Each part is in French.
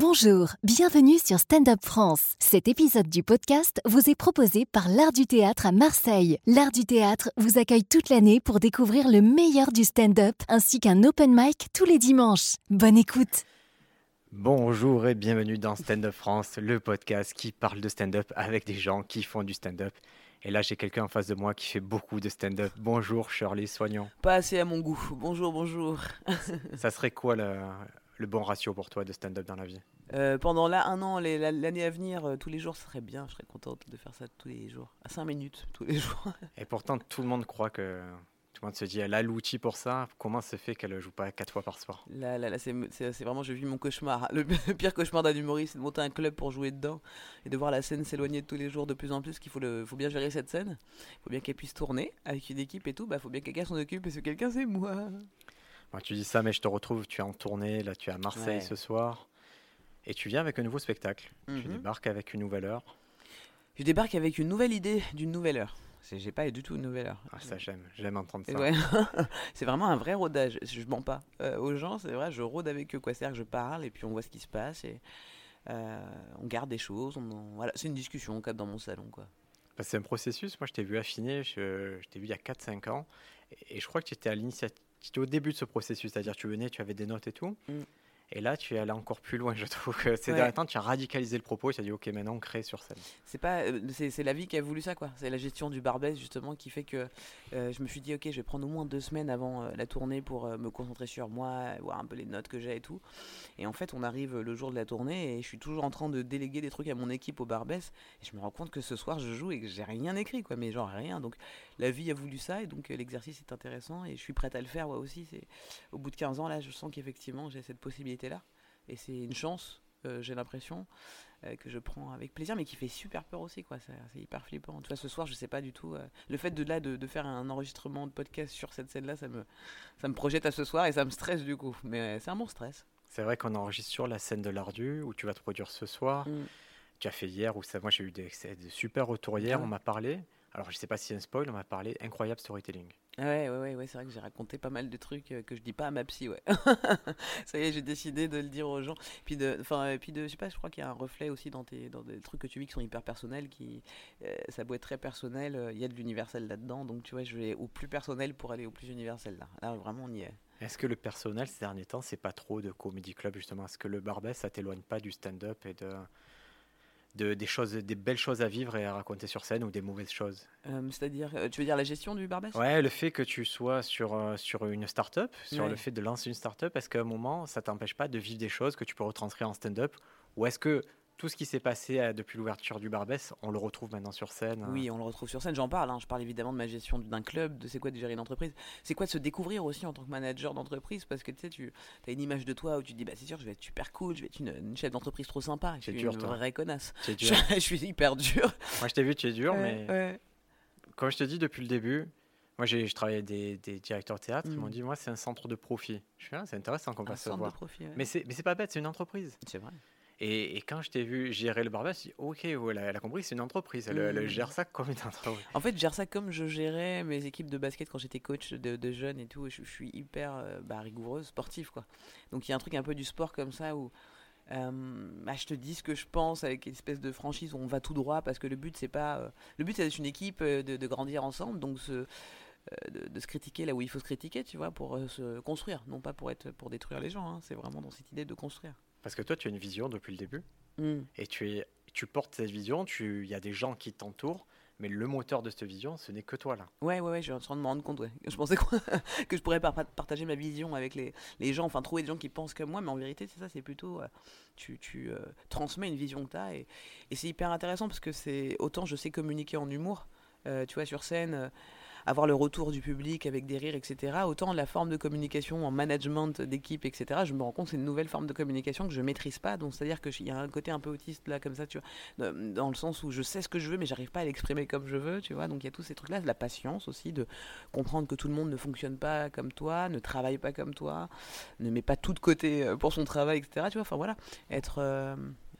Bonjour, bienvenue sur Stand Up France. Cet épisode du podcast vous est proposé par l'Art du théâtre à Marseille. L'Art du théâtre vous accueille toute l'année pour découvrir le meilleur du stand-up ainsi qu'un open mic tous les dimanches. Bonne écoute. Bonjour et bienvenue dans Stand Up France, le podcast qui parle de stand-up avec des gens qui font du stand-up. Et là, j'ai quelqu'un en face de moi qui fait beaucoup de stand-up. Bonjour Shirley Soignant. Pas assez à mon goût. Bonjour, bonjour. Ça serait quoi le, le bon ratio pour toi de stand-up dans la vie Euh, pendant là, un an, l'année à venir, euh, tous les jours, ce serait bien. Je serais contente de faire ça tous les jours. À 5 minutes, tous les jours. Et pourtant, tout le monde croit que. Tout le monde se dit, elle a l'outil pour ça. Comment se fait qu'elle ne joue pas quatre fois par soir? Là, là, là, c'est vraiment, je vis mon cauchemar. Le, le pire cauchemar d'un humoriste, c'est de monter un club pour jouer dedans et de voir la scène s'éloigner de tous les jours de plus en plus. Qu'il faut, le, faut bien gérer cette scène. Il faut bien qu'elle puisse tourner avec une équipe et tout. Bah, faut bien que quelqu'un s'en occupe et ce quelqu'un, c'est moi. Tu dis ça, mais je te retrouve, tu es en tournée, là tu es à Marseille Ouais. ce soir. Et tu viens avec un nouveau spectacle. Tu Mhm. débarques avec une nouvelle heure. Je débarque avec une nouvelle idée d'une nouvelle heure. J'ai pas du tout une nouvelle heure. Ah, ça, j'aime. J'aime entendre ça. Ouais. c'est vraiment un vrai rodage. Je mens pas euh, aux gens, c'est vrai, je rôde avec eux. C'est-à-dire que je parle et puis on voit ce qui se passe et euh, on garde des choses. on en- Voilà, c'est une discussion comme dans mon salon. Quoi. Bah, c'est un processus. Moi, je t'ai vu affiner, je, je t'ai vu il y a 4-5 ans. Et, et je crois que tu étais à l'initiative. Tu étais au début de ce processus, c'est-à-dire tu venais, tu avais des notes et tout. Mm. Et là, tu es allé encore plus loin. Je trouve que ces Ouais. derniers temps, tu as radicalisé le propos et tu as dit, OK, maintenant, on crée sur scène. C'est pas, euh, c'est, c'est la vie qui a voulu ça, quoi. C'est la gestion du Barbès justement qui fait que euh, je me suis dit, ok, je vais prendre au moins deux semaines avant euh, la tournée pour euh, me concentrer sur moi, voir un peu les notes que j'ai et tout. Et en fait, on arrive le jour de la tournée et je suis toujours en train de déléguer des trucs à mon équipe au Barbès. Et je me rends compte que ce soir, je joue et que j'ai rien écrit, quoi. Mais genre rien. Donc la vie a voulu ça et donc euh, l'exercice est intéressant et je suis prête à le faire, moi aussi. C'est au bout de 15 ans là, je sens qu'effectivement j'ai cette possibilité là et c'est une chance. euh, j'ai l'impression euh, que je prends avec plaisir, mais qui fait super peur aussi, quoi. C'est hyper flippant. Tu vois, ce soir, je sais pas du tout. euh, le fait de là de, de faire un enregistrement de podcast sur cette scène-là, ça me, ça me projette à ce soir et ça me stresse du coup. Mais c'est un bon stress. C'est vrai qu'on enregistre sur la scène de l'Ardu où tu vas te produire ce soir. Mm. Tu as fait hier où ça, moi j'ai eu des, super retours hier. Ah ouais. On m'a parlé. Alors je sais pas si c'est un spoil, on m'a parlé incroyable storytelling. Ah Ouais, ouais, ouais, ouais, c'est vrai que j'ai raconté pas mal de trucs euh, que je dis pas à ma psy, ouais. ça y est, j'ai décidé de le dire aux gens. Puis de, enfin, et puis de, je sais pas, je crois qu'il y a un reflet aussi dans tes, dans des trucs que tu vis qui sont hyper personnels, qui, euh, ça doit être très personnel. euh, Il y a de l'universel là-dedans, donc tu vois, je vais au plus personnel pour aller au plus universel là. Là, vraiment, on y est. Est-ce que le personnel ces derniers temps, c'est pas trop de comédie club justement? Est-ce que le Barbès, ça t'éloigne pas du stand-up et de, de- des choses, des belles choses à vivre et à raconter sur scène ou des mauvaises choses. Euh, C'est-à-dire, euh, tu veux dire la gestion du Barbès? Ouais, le fait que tu sois sur, euh, sur une start-up, sur Ouais. le fait de lancer une start-up, est-ce qu'à un moment, ça t'empêche pas de vivre des choses que tu peux retranscrire en stand-up? Ou est-ce que tout ce qui s'est passé euh, depuis l'ouverture du Barbès, on le retrouve maintenant sur scène euh Oui, on le retrouve sur scène. J'en parle. hein. Je parle évidemment de ma gestion d'un club, de c'est quoi de gérer une entreprise. C'est quoi de se découvrir aussi en tant que manager d'entreprise? Parce que tu sais, tu as une image de toi où tu te dis, bah c'est sûr, je vais être super cool, je vais être une, une chef d'entreprise trop sympa. Je C'est suis dur, une toi. vraie connasse. Je, je suis hyper dur. Moi, je t'ai vu, tu es dur, Ouais, mais ouais. comme je te dis depuis le début, moi, j'ai, je travaillais avec des, des directeurs de théâtre, ils Mm. m'ont dit, moi, c'est un centre de profit. Je suis là, c'est intéressant qu'on va se centre de voir. profit. ouais. Mais c'est pas bête, c'est une entreprise. c'est vrai. Et, et quand je t'ai vu gérer le Barbès, je dis, ok, ouais, elle, a, elle a compris, c'est une entreprise. Elle, elle gère ça comme une entreprise. En fait, je gère ça comme je gérais mes équipes de basket quand j'étais coach de, de jeunes et tout. Je, je suis hyper euh, bah, rigoureuse, sportive quoi. Donc il y a un truc un peu du sport comme ça où euh, bah, je te dis ce que je pense avec une espèce de franchise où on va tout droit parce que le but c'est pas euh, le but c'est d'être une équipe euh, de, de grandir ensemble donc se- de, de se critiquer là où il faut se critiquer tu vois pour se construire non pas pour être pour détruire les gens hein. c'est vraiment dans cette idée de construire Parce que toi, tu as une vision depuis le début. Mm. et tu, es, tu portes cette vision, il y a des gens qui t'entourent, mais le moteur de cette vision, ce n'est que toi là. Ouais, ouais, ouais, je suis en train de me rendre compte, ouais. Je pensais quoi que je pourrais par- partager ma vision avec les, les gens, enfin trouver des gens qui pensent comme moi, mais en vérité, c'est ça, c'est plutôt. euh, tu tu euh, transmets une vision que tu as, et, et c'est hyper intéressant parce que c'est. Autant je sais communiquer en humour, euh, tu vois, sur scène, avoir le retour du public avec des rires, etc. Autant la forme de communication en management d'équipe, etc. Je me rends compte que c'est une nouvelle forme de communication que je maîtrise pas. Donc c'est-à-dire qu'il y a un côté un peu autiste là, comme ça, tu dans le sens où je sais ce que je veux, mais j'arrive pas à l'exprimer comme je veux, tu vois. Donc il y a tous ces trucs-là, de la patience aussi, de comprendre que tout le monde ne fonctionne pas comme toi, ne travaille pas comme toi, ne met pas tout de côté euh, pour son travail, etc. Tu vois, enfin voilà, être euh,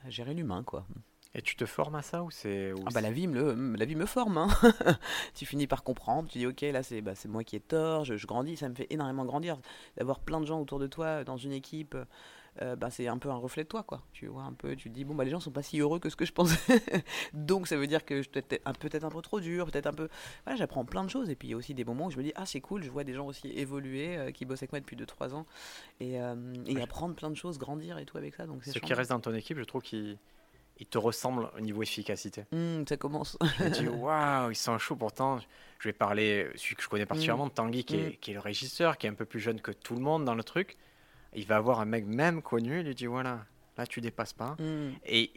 gérer l'humain, quoi. Et tu te formes à ça ou c'est Ah bah la c'est- vie me, le- la vie me forme. hein. tu finis par comprendre, tu dis ok là c'est bah, c'est moi qui ai tort, je, je grandis, ça me fait énormément grandir d'avoir plein de gens autour de toi dans une équipe euh, bah, c'est un peu un reflet de toi, quoi. Tu vois, un peu, tu te dis, bon, bah, les gens sont pas si heureux que ce que je pensais. Donc, ça veut dire que je suis peut-être un, peut un peu trop dur, peut-être un peu. Voilà, j'apprends plein de choses. Et puis, il y a aussi des moments où je me dis, ah, c'est cool, je vois des gens aussi évoluer, euh, qui bossent avec moi depuis 2-3 ans, et, euh, et apprendre plein de choses, grandir et tout avec ça. Donc, Ceux qui restent dans ton équipe, je trouve qu'ils te ressemblent au niveau efficacité. Mmh, ça commence. je me dis, waouh, ils sont chauds. Pourtant, je vais parler, celui que je connais particulièrement, de Tanguy, qui, est, mmh. qui est le régisseur, qui est un peu plus jeune que tout le monde dans le truc il va avoir un mec même connu, il lui dit voilà, là tu dépasses pas. Et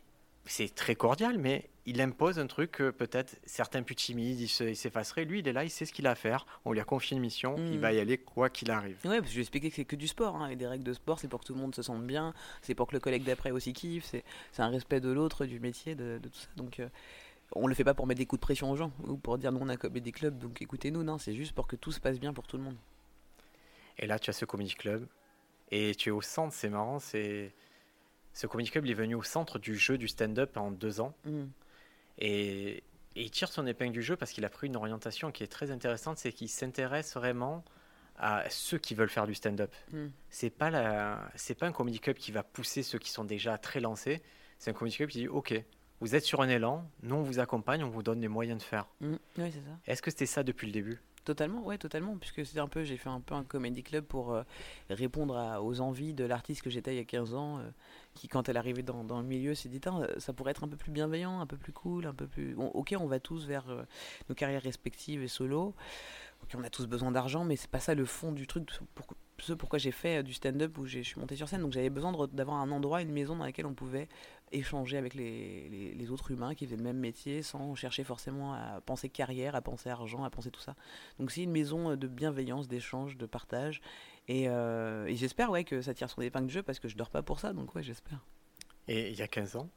c'est très cordial, mais il impose un truc que peut-être certains plus timides, il s'effacerait. Lui, il est là, il sait ce qu'il a à faire. On lui a confié une mission, il mm. va y aller quoi qu'il arrive. Oui, parce que je lui expliqué que c'est que du sport. Hein, et des règles de sport, c'est pour que tout le monde se sente bien, c'est pour que le collègue d'après aussi kiffe, c'est un respect de l'autre, du métier, de, tout ça. Donc. Euh, on le fait pas pour mettre des coups de pression aux gens ou pour dire nous on a des clubs donc écoutez-nous non c'est juste pour que tout se passe bien pour tout le monde et là tu as ce comedy club et tu es au centre, c'est marrant, c'est ce comedy club il est venu au centre du jeu du stand-up en deux ans. Mm. Et, il tire son épingle du jeu parce qu'il a pris une orientation qui est très intéressante, c'est qu'il s'intéresse vraiment à ceux qui veulent faire du stand-up. Mm. C'est pas la, c'est pas un comedy club qui va pousser ceux qui sont déjà très lancés. C'est un comedy club qui dit OK, vous êtes sur un élan, nous on vous accompagne, on vous donne les moyens de faire. Mm. Oui, c'est ça. Est-ce que c'était ça depuis le début? Totalement, ouais, totalement, puisque c'était un peu, j'ai fait un peu un comedy club pour euh, répondre aux envies de l'artiste que j'étais il y a 15 ans, euh, qui quand elle arrivait dans, le milieu s'est dit, ça pourrait être un peu plus bienveillant, un peu plus cool, un peu plus... ok, on va tous vers euh, nos carrières respectives et solo, ok, on a tous besoin d'argent, mais c'est pas ça le fond du truc, ce pourquoi j'ai fait du stand-up, où je suis monté sur scène, donc j'avais besoin d'avoir un endroit, une maison dans laquelle on pouvait échanger avec les, les, autres humains qui faisaient le même métier sans chercher forcément à penser carrière, à penser argent, à penser tout ça. Donc c'est une maison de bienveillance, d'échange, de partage. Et, euh, et j'espère ouais, que ça tire son épingle de jeu parce que je dors pas pour ça, donc ouais, j'espère. Et il y a 15 ans,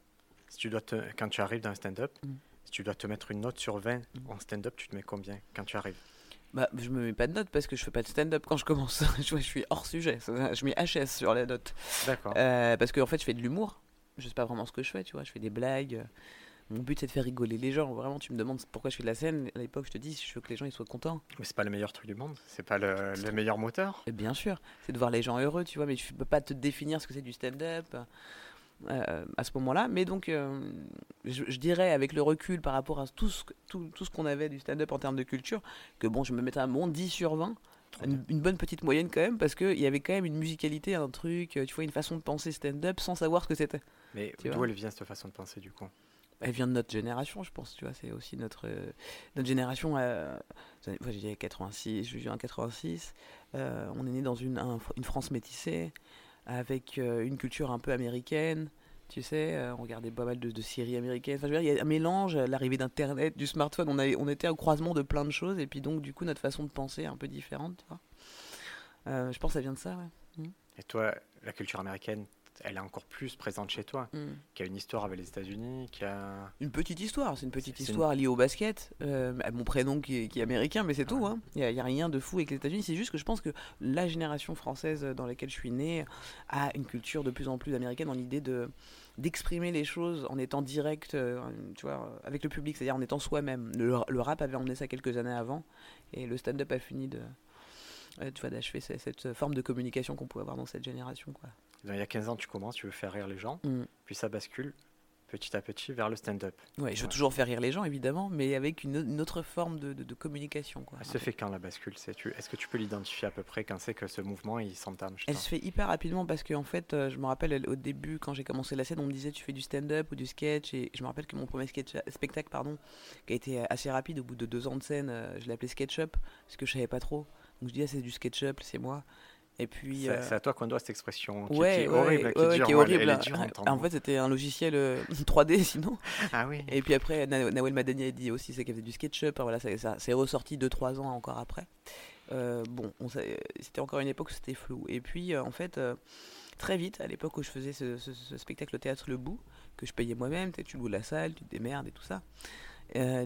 si tu dois te, quand tu arrives dans un stand-up, mm. si tu dois te mettre une note sur 20 mm. en stand-up, tu te mets combien quand tu arrives? Bah, je me mets pas de note parce que je fais pas de stand-up quand je commence. je, suis hors sujet. Je mets HS sur les notes. D'accord. Euh, parce qu'en en fait, je fais de l'humour je sais pas vraiment ce que je fais, tu vois. Je fais des blagues. Mon but, c'est de faire rigoler les gens. Vraiment, tu me demandes pourquoi je fais de la scène. À l'époque, je te dis, je veux que les gens ils soient contents. Mais c'est pas le meilleur truc du monde. C'est pas le, meilleur moteur. Et bien sûr, c'est de voir les gens heureux, tu vois. Mais tu peux pas te définir ce que c'est du stand-up. Euh, à ce moment-là. Mais donc, euh, je, dirais avec le recul par rapport à tout ce, tout, tout ce qu'on avait du stand-up en termes de culture, que bon, je me mettrais à mon 10 sur 20 une, bonne petite moyenne quand même, parce qu'il y avait quand même une musicalité, un truc, tu vois, une façon de penser stand-up sans savoir ce que c'était. Mais d'où elle vient cette façon de penser du coup? Elle vient de notre génération, je pense, tu vois, c'est aussi notre, euh, notre génération. Euh, j'ai 86, je suis en 86, euh, on est né dans une, une France métissée, avec euh, une culture un peu américaine. Tu sais, on regardait pas mal de, de séries américaines. Enfin, je veux dire, il y a un mélange, l'arrivée d'Internet, du smartphone. On, était au croisement de plein de choses. Et puis, donc, du coup, notre façon de penser est un peu différente. Tu vois. je pense que ça vient de ça. Et toi, la culture américaine, elle est encore plus présente chez toi, mm. qui a une histoire avec les États-Unis, qui a une petite histoire. C'est une petite histoire liée au basket. Euh, mon prénom qui est, américain, mais c'est tout. Hein. Il n'y a, rien de fou avec les États-Unis. C'est juste que je pense que la génération française dans laquelle je suis né a une culture de plus en plus américaine dans l'idée de d'exprimer les choses en étant direct, euh, tu vois, avec le public, c'est-à-dire en étant soi-même. Le, le, rap avait emmené ça quelques années avant, et le stand-up a fini de, euh, tu vois, d'achever cette forme de communication qu'on pouvait avoir dans cette génération, quoi il y a 15 ans, tu commences, tu veux faire rire les gens, mm. puis ça bascule petit à petit vers le stand-up. Oui, je veux toujours faire rire les gens, évidemment, mais avec une, autre forme de, communication. Quoi, Elle se fait quand la bascule Est-ce que tu peux l'identifier à peu près quand c'est que ce mouvement il s'entame Elle se fait hyper rapidement parce qu'en en fait, euh, je me rappelle au début, quand j'ai commencé la scène, on me disait tu fais du stand-up ou du sketch, et je me rappelle que mon premier sketch, spectacle, pardon, qui a été assez rapide, au bout de deux ans de scène, euh, je l'ai appelé SketchUp, parce que je savais pas trop. Donc je dis, ah, c'est du SketchUp, c'est moi. Et puis. C'est euh, à toi qu'on doit cette expression qui, ouais, est horrible. qui, est horrible. en fait, c'était un logiciel 3D sinon. Ah oui. Et puis après, Nawel Madani a dit aussi c'est qu'elle faisait du SketchUp. Voilà, ça, ça c'est ressorti 2-3 ans encore après. Euh, bon, c'était encore une époque où c'était flou. Et puis, euh, en fait, très vite, à l'époque où je faisais ce, spectacle au théâtre Le Bout, que je payais moi-même, tu loues la salle, tu te démerdes et tout ça.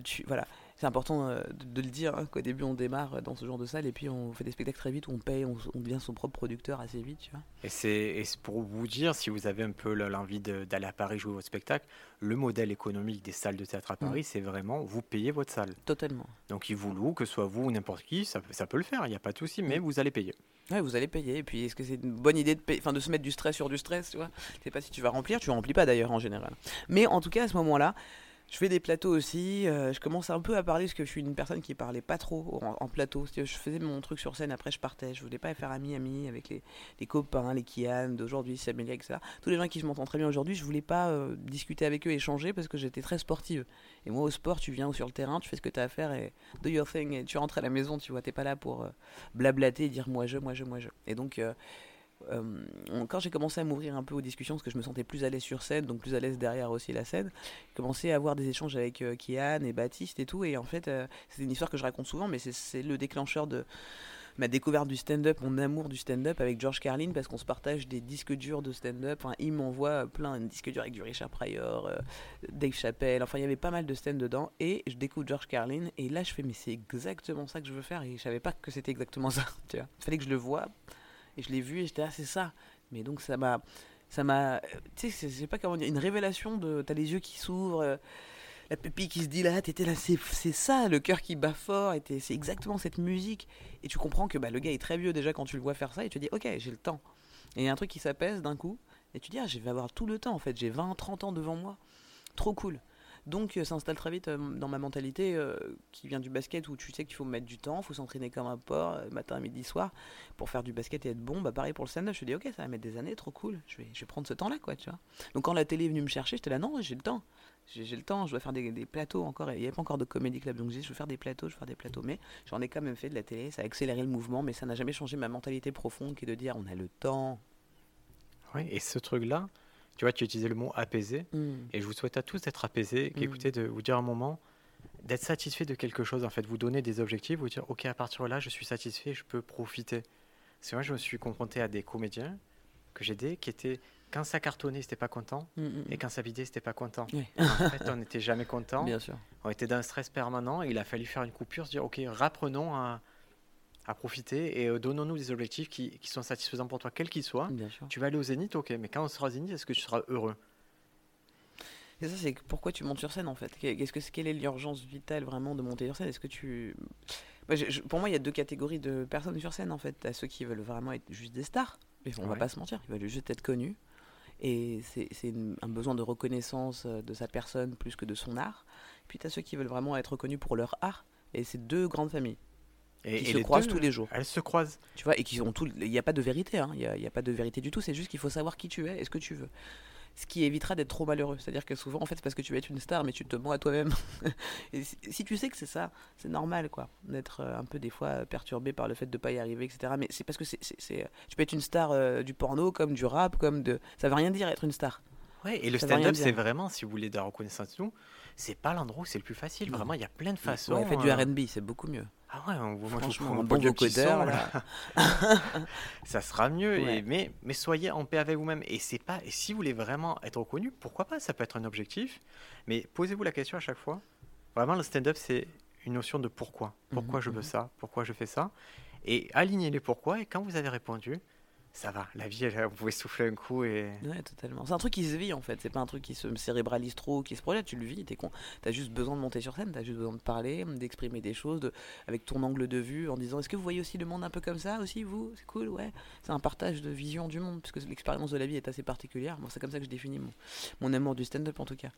tu, voilà c'est important euh, de, le dire hein, qu'au début on démarre dans ce genre de salle et puis on fait des spectacles très vite, on paye, on, devient son propre producteur assez vite. Tu vois. Et c'est pour vous dire, si vous avez un peu l'envie d'aller à Paris jouer votre spectacle, le modèle économique des salles de théâtre à mm. Paris, c'est vraiment vous payez votre salle. Totalement. Donc ils vous louent, que ce soit vous ou n'importe qui, ça, ça, peut le faire, il n'y a pas de souci, mais mm. vous allez payer. Ouais, vous allez payer. Et puis, est-ce que c'est une bonne idée de, payer, enfin, de se mettre du stress sur du stress, tu vois? Sais pas si tu vas remplir, tu remplis pas d'ailleurs en général. Mais en tout cas, à ce moment-là, je fais des plateaux aussi. Euh, je commence un peu à parler parce que je suis une personne qui parlait pas trop en, plateau. Je faisais mon truc sur scène, après je partais. Je voulais pas faire ami-ami avec les, copains, les Kian d'aujourd'hui, Samuel, etc. Tous les gens qui je m'entends très bien aujourd'hui, je voulais pas euh, discuter avec eux, échanger parce que j'étais très sportive. Et moi, au sport, tu viens sur le terrain, tu fais ce que tu as à faire et do your thing. Et tu rentres à la maison, tu vois, t'es pas là pour euh, blablater et dire moi je, moi je, moi je. Et donc. Euh, quand j'ai commencé à m'ouvrir un peu aux discussions, parce que je me sentais plus à l'aise sur scène, donc plus à l'aise derrière aussi la scène, j'ai commencé à avoir des échanges avec euh, Kian et Baptiste et tout. Et en fait, euh, c'est une histoire que je raconte souvent, mais c'est le déclencheur de ma découverte du stand-up, mon amour du stand-up avec George Carlin, parce qu'on se partage des disques durs de stand-up. Enfin, il m'envoie plein de disques durs avec du Richard Pryor, Dave Chappelle. Enfin, il y avait pas mal de stand dedans. Et je découvre George Carlin. Et là, je fais, mais c'est exactement ça que je veux faire. Et je savais pas que c'était exactement ça. Tu vois. Il fallait que je le vois et je l'ai vu et j'étais ah c'est ça. Mais donc ça m'a ça m'a tu sais c'est pas comment dire une révélation de t'as les yeux qui s'ouvrent euh, la pupille qui se dilate et là c'est ça le cœur qui bat fort et c'est exactement cette musique. Et tu comprends que bah, le gars est très vieux déjà quand tu le vois faire ça et tu te dis ok j'ai le temps. Et il y a un truc qui s'apaise d'un coup et tu dis ah je vais avoir tout le temps en fait. J'ai 20 30 ans devant moi. Trop cool donc euh, ça s'installe très vite euh, dans ma mentalité euh, qui vient du basket où tu sais qu'il faut mettre du temps, il faut s'entraîner comme un porc matin, midi, soir pour faire du basket et être bon. Bah pareil pour le stand-up, je me dis ok ça va mettre des années, trop cool, je vais, vais prendre ce temps-là quoi, tu vois. Donc quand la télé est venue me chercher, j'étais là non, j'ai le temps. J'ai le temps, je dois faire des, plateaux encore. Il n'y avait pas encore de comédie club, donc je dis, je veux faire des plateaux, je veux faire des plateaux. Mais j'en ai quand même fait de la télé, ça a accéléré le mouvement, mais ça n'a jamais changé ma mentalité profonde qui est de dire on a le temps. Oui, et ce truc-là, tu vois, tu utilisais le mot apaisé. Mm. Et je vous souhaite à tous d'être apaisés, mm. écoutez, de vous dire un moment, d'être satisfait de quelque chose, en fait. Vous donner des objectifs, vous dire, OK, à partir de là, je suis satisfait, je peux profiter. C'est vrai, je me suis confronté à des comédiens que j'ai aidés qui étaient quand ça cartonnait, c'était pas content, mm, et quand ça vidait, c'était pas content. En fait, on n'était jamais content. Bien sûr. On était dans un stress permanent. Et il a fallu faire une coupure, se dire ok, rapprenons à, à profiter et euh, donnons-nous des objectifs qui, qui, sont satisfaisants pour toi, quels qu'ils soient. Tu vas aller au zénith, ok, mais quand on sera au zénith, est-ce que tu seras heureux? Et ça, c'est pourquoi tu montes sur scène en fait? Qu'est-ce que quelle est l'urgence vitale vraiment de monter sur scène? Est-ce que tu pour moi, il y a deux catégories de personnes sur scène en fait. À ceux qui veulent vraiment être juste des stars, mais on va pas se mentir, ils veulent juste être connus. Et c'est un besoin de reconnaissance euh, de sa personne plus que de son art. Puis tu as ceux qui veulent vraiment être reconnus pour leur art. Et c'est deux grandes familles. Et, qui se croisent tous les jours. Elles se croisent. Tu vois, et qui ont tout. Il n'y a pas de vérité, hein. il n'y a, pas de vérité du tout, c'est juste qu'il faut savoir qui tu es et ce que tu veux. Ce qui évitera d'être trop malheureux. C'est-à-dire que souvent, en fait, c'est parce que tu veux être une star, mais tu te mens à toi-même. et si, tu sais que c'est ça, c'est normal, quoi, d'être euh, un peu des fois perturbé par le fait de ne pas y arriver, etc. Mais c'est parce que c'est, tu peux être une star euh, du porno, comme du rap, comme de. Ça veut rien dire être une star. Ouais, et le stand-up, c'est vraiment, si vous voulez de la reconnaissance, c'est pas l'endroit où c'est le plus facile. Vraiment, il y a plein de façons. Ouais, faites du euh, RB, c'est beaucoup mieux. Ah ouais, moi je un bon vocodeur là. ça sera mieux. Et, mais, mais soyez en paix avec vous-même. Et c'est pas. Et si vous voulez vraiment être reconnu, pourquoi pas Ça peut être un objectif. Mais posez-vous la question à chaque fois. Vraiment, le stand-up, c'est une notion de pourquoi. Pourquoi mhm, je veux mhm. ça? Pourquoi je fais ça? Et alignez les pourquoi. Et quand vous avez répondu, ça va, la vie, vous pouvez souffler un coup et. Ouais, totalement. C'est un truc qui se vit en fait, c'est pas un truc qui se cérébralise trop, qui se projette, tu le vis, t'es con. T'as juste besoin de monter sur scène, t'as juste besoin de parler, d'exprimer des choses avec ton angle de vue en disant est-ce que vous voyez aussi le monde un peu comme ça aussi, vous? C'est cool, ouais. C'est un partage de vision du monde, puisque l'expérience de la vie est assez particulière. C'est comme ça que je définis mon amour du stand-up en tout cas.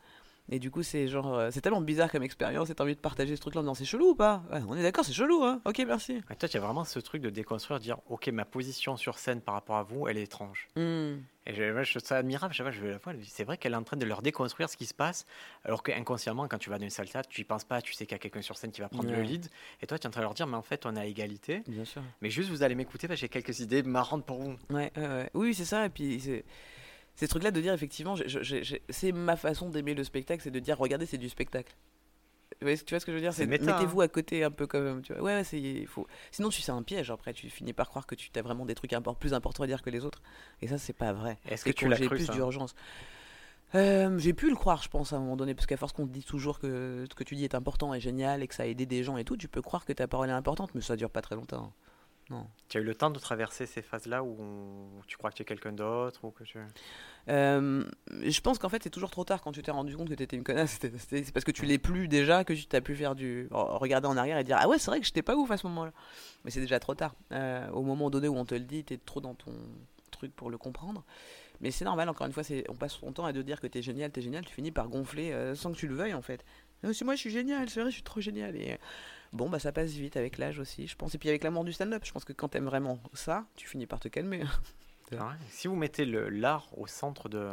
Et du coup, c'est genre, euh, c'est tellement bizarre comme expérience et t'as envie de partager ce truc-là en disant c'est chelou ou pas? On est d'accord, c'est chelou, hein Ok, merci. Et toi, tu as vraiment ce truc de déconstruire, de dire ok, ma position sur scène par rapport à vous, elle est étrange. Hmm. Et je, je, trouve ça admirable, je, je, c'est vrai qu'elle est en train de leur déconstruire ce qui se passe, alors qu'inconsciemment, quand tu vas dans une salle théâtre, tu y penses pas, tu sais qu'il y a quelqu'un sur scène qui va prendre le lead, et toi, tu es en train de leur dire, mais en fait, on a égalité. Bien sûr. Mais juste, vous allez m'écouter, j'ai quelques idées marrantes pour vous. Ouais, oui, c'est ça, et puis c'est ces trucs-là de dire effectivement, c'est ma façon d'aimer le spectacle, c'est de dire regardez, c'est du spectacle. Tu vois ce que je veux dire? C'est mettez-vous à côté un peu comme tu vois. Ouais, c'est faut. Sinon tu c'est un piège. Après tu finis par croire que tu as vraiment des trucs plus importants à dire que les autres. Et ça c'est pas vrai. Est-ce que tu l'as cru plus d'urgence euh, j'ai pu le croire, je pense, à un moment donné, parce qu'à force qu'on te dit toujours que ce que tu dis est important et génial et que ça a aidé des gens et tout, tu peux croire que ta parole est importante, mais ça dure pas très longtemps. Non. Tu as eu le temps de traverser ces phases-là où tu crois que tu es quelqu'un d'autre ou que tu... Euh, je pense qu'en fait, c'est toujours trop tard quand tu t'es rendu compte que tu étais une connasse. C'est parce que tu l'es plus déjà que tu t'as pu faire du. regarder en arrière et dire Ah ouais, c'est vrai que j'étais pas ouf à ce moment-là. Mais c'est déjà trop tard. Euh, au moment donné où on te le dit, tu es trop dans ton truc pour le comprendre. Mais c'est normal, encore une fois, on passe son temps à te dire que t'es génial, t'es génial, tu finis par gonfler euh, sans que tu le veuilles en fait. C'est moi, je suis génial, c'est vrai, je suis trop génial. Et bon, bah ça passe vite avec l'âge aussi, je pense. Et puis avec l'amour du stand-up, je pense que quand t'aimes vraiment ça, tu finis par te calmer. Si vous mettez l'art au centre de,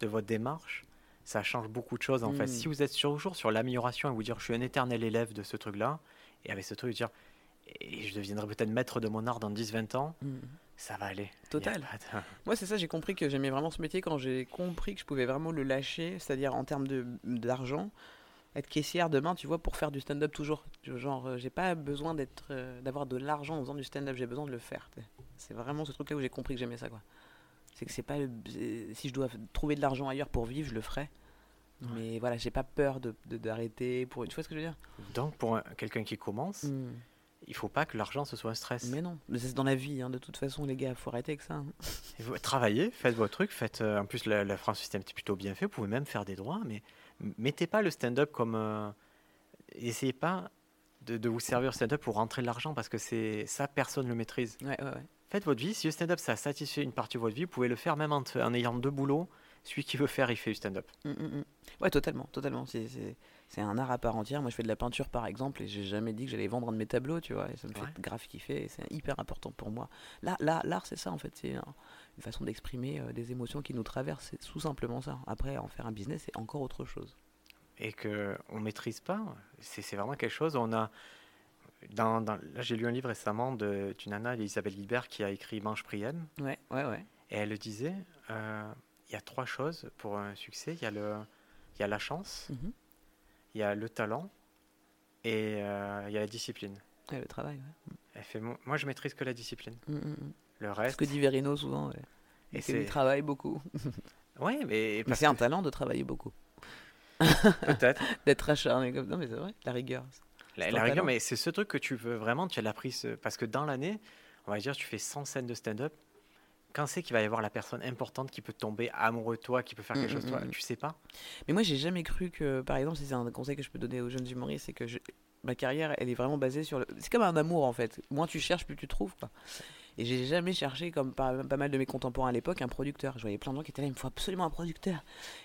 de, votre démarche, ça change beaucoup de choses en fait. Hmm. Si vous êtes toujours sur l'amélioration et vous dire je suis un éternel élève de ce truc-là, et avec ce truc, dire et je deviendrai peut-être maître de mon art dans 10-20 ans, hmm. ça va aller. Total. Moi, c'est ça, j'ai compris que j'aimais vraiment ce métier quand j'ai compris que je pouvais vraiment le lâcher, c'est-à-dire en termes d'argent. Être caissière demain, tu vois, pour faire du stand-up toujours. Genre, euh, j'ai pas besoin d'être, euh, d'avoir de l'argent en faisant du stand-up, j'ai besoin de le faire. C'est vraiment ce truc-là où j'ai compris que j'aimais ça, quoi. C'est que c'est pas. Si je dois trouver de l'argent ailleurs pour vivre, je le ferai. Mais voilà, j'ai pas peur de, d'arrêter. Pour... Tu vois ce que je veux dire? Donc, pour quelqu'un qui commence, hmm. il faut pas que l'argent ce soit un stress. Mais non, c'est dans la vie, hein, de toute façon, les gars, faut arrêter avec ça. Hein. Vous travaillez, faites votre truc, faites. Euh, en plus, la, la France système est plutôt bien fait, vous pouvez même faire des droits, mais mettez pas le stand-up comme. Euh, essayez pas de, de vous servir stand-up pour rentrer de l'argent parce que c'est ça, personne le maîtrise. Ouais, ouais, ouais faites votre vie. Si le stand-up, ça satisfait une partie de votre vie, vous pouvez le faire même en, ayant deux boulots. Celui qui veut faire, il fait du stand-up. Mm, mm, mm. Ouais, totalement, totalement. C'est un art à part entière. Moi, je fais de la peinture, par exemple, et j'ai jamais dit que j'allais vendre un de mes tableaux, tu vois. Et ça me fait grave kiffer. C'est hyper important pour moi. Là, là, l'art, c'est ça, en fait. C'est une façon d'exprimer euh, des émotions qui nous traversent. C'est tout simplement ça. Après, en faire un business, c'est encore autre chose. Et que on maîtrise pas. C'est vraiment quelque chose. On a dans, là, j'ai lu un livre récemment d'une nana, Elisabeth Guibert, qui a écrit Mange Prienne. Ouais, ouais, ouais. Et elle le disait euh, il y a trois choses pour un succès il y a, le, y a la chance, mhm. il y a le talent et euh, il y a la discipline. Et le travail, ouais. Elle fait, moi, je maîtrise que la discipline. Mm, mm, mm. Le reste. Ce que dit Verino souvent. Et c'est. Il travaille beaucoup. oui, mais. mais c'est un talent de travailler beaucoup. Peut-être. D'être acharné comme Non, mais c'est vrai, la rigueur. La, rigueur, mais c'est ce truc que tu veux vraiment, tu as appris. Ce... Parce que dans l'année, on va dire, tu fais 100 scènes de stand-up. Quand c'est qu'il va y avoir la personne importante qui peut tomber amoureux de toi, qui peut faire quelque mm, chose de toi, mm, mm. tu sais pas? Mais moi, j'ai jamais cru que, par exemple, c'est un conseil que je peux donner aux jeunes humoristes, c'est que ma carrière, elle est vraiment basée sur. Le... C'est comme un amour en fait. Moins tu cherches, plus tu trouves. Quoi. Et j'ai jamais cherché, comme pas, mal de mes contemporains à l'époque, un producteur. Je voyais plein de gens qui étaient là, il me faut absolument un producteur.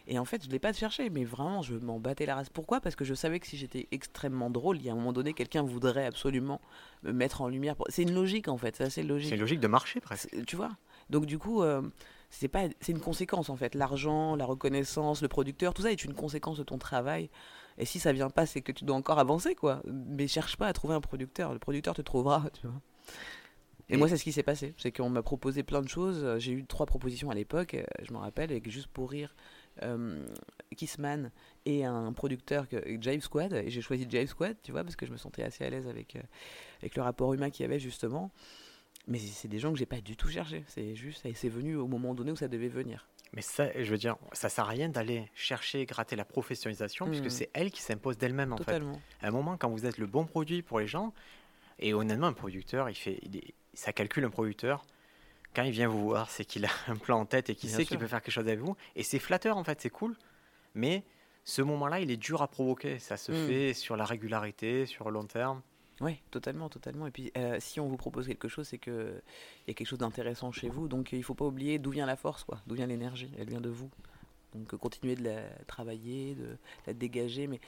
Et en fait, je ne l'ai pas cherché, mais vraiment, je m'en battais la race. Pourquoi? Parce que je savais que si j'étais extrêmement drôle, il y a un moment donné, quelqu'un voudrait absolument me mettre en lumière. C'est une logique, en fait, c'est assez logique. C'est une logique de marché, presque. Tu vois? Donc, du coup. Euh, c'est pas c'est une conséquence en fait l'argent la reconnaissance le producteur tout ça est une conséquence de ton travail et si ça vient pas c'est que tu dois encore avancer quoi mais cherche pas à trouver un producteur le producteur te trouvera tu vois et, moi, c'est ce qui s'est passé. C'est qu'on m'a proposé plein de choses. J'ai eu trois propositions à l'époque, euh, je me rappelle, avec juste pour rire, euh, Kissman et un producteur, que, Jive Squad. Et j'ai choisi Jive Squad, tu vois, parce que je me sentais assez à l'aise avec, euh, avec le rapport humain qu'il y avait, justement. Mais c'est des gens que j'ai pas du tout cherché. C'est juste, c'est venu au moment donné où ça devait venir. Mais ça, je veux dire, ça sert à rien d'aller chercher, gratter la professionnalisation, puisque hmm. c'est elle qui s'impose d'elle-même, en fait. À un moment, quand vous êtes le bon produit pour les gens, et honnêtement, un producteur, il fait, ça calcule un producteur. Quand il vient vous voir, c'est qu'il a un plan en tête et qu'il sait qu'il peut faire quelque chose avec vous. Et c'est flatteur, en fait, c'est cool. Mais ce moment-là, il est dur à provoquer. Ça se hmm. fait sur la régularité, sur le long terme. Oui, totalement, totalement. Et puis, euh, si on vous propose quelque chose, c'est qu'il y a quelque chose d'intéressant chez vous. Donc, il ne faut pas oublier d'où vient la force, quoi. D'où vient l'énergie. Elle vient de vous. Donc, continuez de la travailler, de la dégager. Mais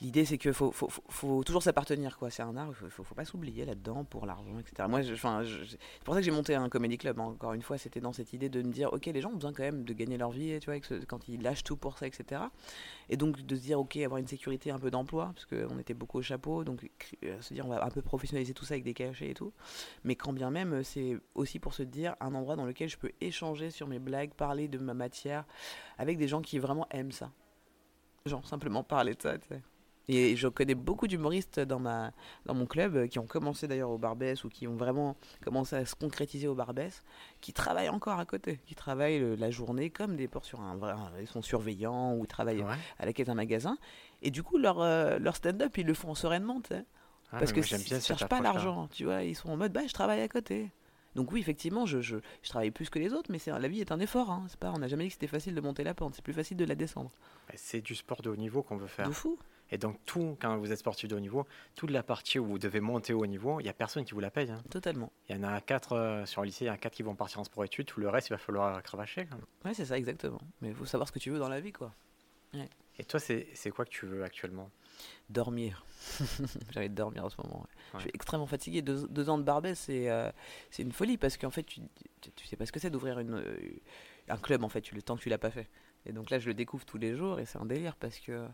L'idée, c'est qu'il faut, faut, faut, toujours s'appartenir, quoi. C'est un art, il faut, faut, pas s'oublier là-dedans pour l'argent, etc. Moi, c'est pour ça que j'ai monté un comedy club. Hein. Encore une fois, c'était dans cette idée de me dire, ok, les gens ont besoin quand même de gagner leur vie, tu vois, quand ils lâchent tout pour ça, etc. Et donc de se dire, ok, avoir une sécurité un peu d'emploi, parce qu'on était beaucoup au chapeau, donc euh, se dire, on va un peu professionnaliser tout ça avec des cachets et tout. Mais quand bien même, c'est aussi pour se dire un endroit dans lequel je peux échanger sur mes blagues, parler de ma matière avec des gens qui vraiment aiment ça. Genre simplement parler de ça, tu. Et je connais beaucoup d'humoristes dans, ma, dans mon club euh, qui ont commencé d'ailleurs au Barbès ou qui ont vraiment commencé à se concrétiser au Barbès, qui travaillent encore à côté, qui travaillent la journée comme des ports sur un vrai. Ils sont surveillants ou ils travaillent à la quête d'un magasin. Et du coup, leur, euh, leur stand-up, ils le font sereinement. Ah, parce que ils ne cherchent pas l'argent, tu vois, ils sont en mode bah je travaille à côté. Donc oui, effectivement, je, je, je, travaille plus que les autres, mais la vie est un effort. Hein. C'est pas, on n'a jamais dit que c'était facile de monter la pente, c'est plus facile de la descendre. C'est du sport de haut niveau qu'on veut faire. De fou. Et donc tout, quand vous êtes sportif de haut niveau, toute la partie où vous devez monter au haut niveau, il n'y a personne qui vous la paye. Hein. Totalement. Il y en a quatre euh, sur le lycée, il y en a quatre qui vont partir en sport études, tout le reste, il va falloir cravacher. Ouais, c'est ça, exactement. Mais il faut savoir ce que tu veux dans la vie, quoi. Et toi, c'est quoi que tu veux actuellement? Dormir. J'avais de dormir en ce moment. Je suis extrêmement fatigué. Deux, ans de Barbès, c'est c'est une folie parce qu'en fait, tu, tu, sais pas ce que c'est d'ouvrir une, un club en fait, le temps que tu l'as pas fait. Et donc là, je le découvre tous les jours et c'est un délire parce que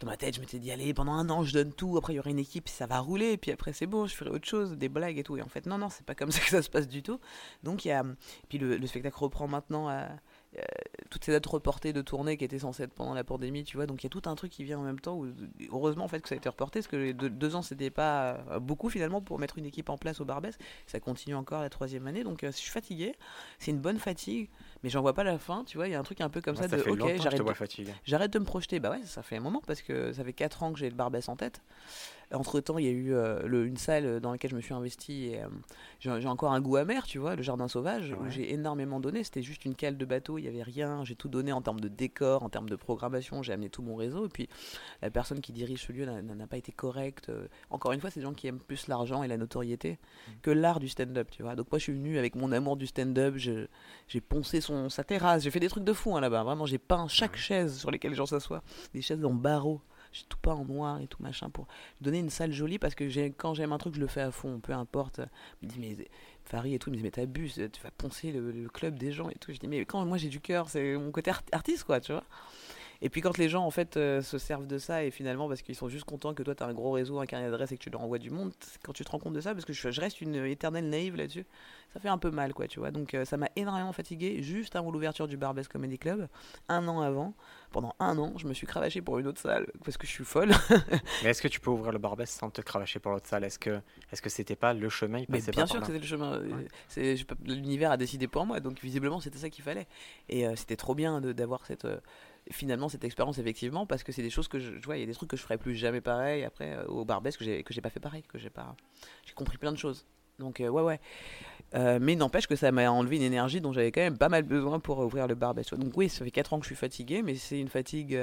dans ma tête, je m'étais dit, allez, pendant un an, je donne tout. Après, il y aura une équipe, ça va rouler. Et puis après, c'est bon, je ferai autre chose, des blagues et tout. Et en fait, non, non, c'est pas comme ça que ça se passe du tout. Donc, il y a. Puis le, le spectacle reprend maintenant à euh, toutes ces dates reportées de tournée qui étaient censées être pendant la pandémie, tu vois. Donc il y a tout un truc qui vient en même temps. Heureusement en fait que ça a été reporté, parce que les deux, ans c'était pas euh, beaucoup finalement pour mettre une équipe en place au Barbès. Ça continue encore la troisième année, donc euh, je suis fatigué. C'est une bonne fatigue, mais j'en vois pas la fin, tu vois. Il y a un truc un peu comme ça, de ok, j'arrête de, j'arrête de me projeter. Bah ouais, ça fait un moment parce que ça fait 4 ans que j'ai le Barbès en tête. Entre temps, il y a eu euh, une salle dans laquelle je me suis investi et euh, j'ai encore un goût amer, tu vois, le jardin sauvage, où j'ai énormément donné. C'était juste une cale de bateau, il n'y avait rien. J'ai tout donné en termes de décor, en termes de programmation. J'ai amené tout mon réseau. Et puis, la personne qui dirige ce lieu n'a pas été correcte. Euh, encore une fois, c'est des gens qui aiment plus l'argent et la notoriété mm. que l'art du stand-up, tu vois. Donc, moi, je suis venu avec mon amour du stand-up. J'ai poncé son, sa terrasse. J'ai fait des trucs de fou hein, là-bas. Vraiment, j'ai peint chaque chaise sur lesquelles les gens s'assoient. Des chaises en barreaux j'ai tout pas en noir et tout machin pour donner une salle jolie parce que quand j'aime un truc je le fais à fond peu importe. Il me dit mais Farid et tout il me dit mais t'abuses tu vas poncer le, club des gens et tout. Je dis mais quand moi j'ai du cœur c'est mon côté artiste quoi tu vois et puis quand les gens en fait euh, se servent de ça et finalement parce qu'ils sont juste contents que toi tu as un gros réseau, un carnet d'adresses et que tu leur envoies du monde, quand tu te rends compte de ça, parce que je, reste une éternelle naïve là-dessus, ça fait un peu mal quoi, tu vois. Donc euh, ça m'a énormément fatigué juste avant l'ouverture du Barbès Comedy Club, un an avant. Pendant un an, je me suis cravaché pour une autre salle parce que je suis folle. Mais est-ce que tu peux ouvrir le Barbès sans te cravacher pour l'autre salle? Est-ce que est-ce que c'était pas le chemin il Mais Bien sûr que c'était le chemin. C'est L'univers a décidé pour moi, donc visiblement c'était ça qu'il fallait. Et euh, c'était trop bien d'avoir cette finalement cette expérience effectivement parce que c'est des choses que je, vois il y a des trucs que je ferais plus jamais pareil après euh, au Barbès que j'ai que j'ai pas fait pareil que j'ai pas j'ai compris plein de choses. Donc euh, ouais ouais. Euh, mais n'empêche que ça m'a enlevé une énergie dont j'avais quand même pas mal besoin pour ouvrir le Barbès donc oui ça fait 4 ans que je suis fatigué mais c'est une fatigue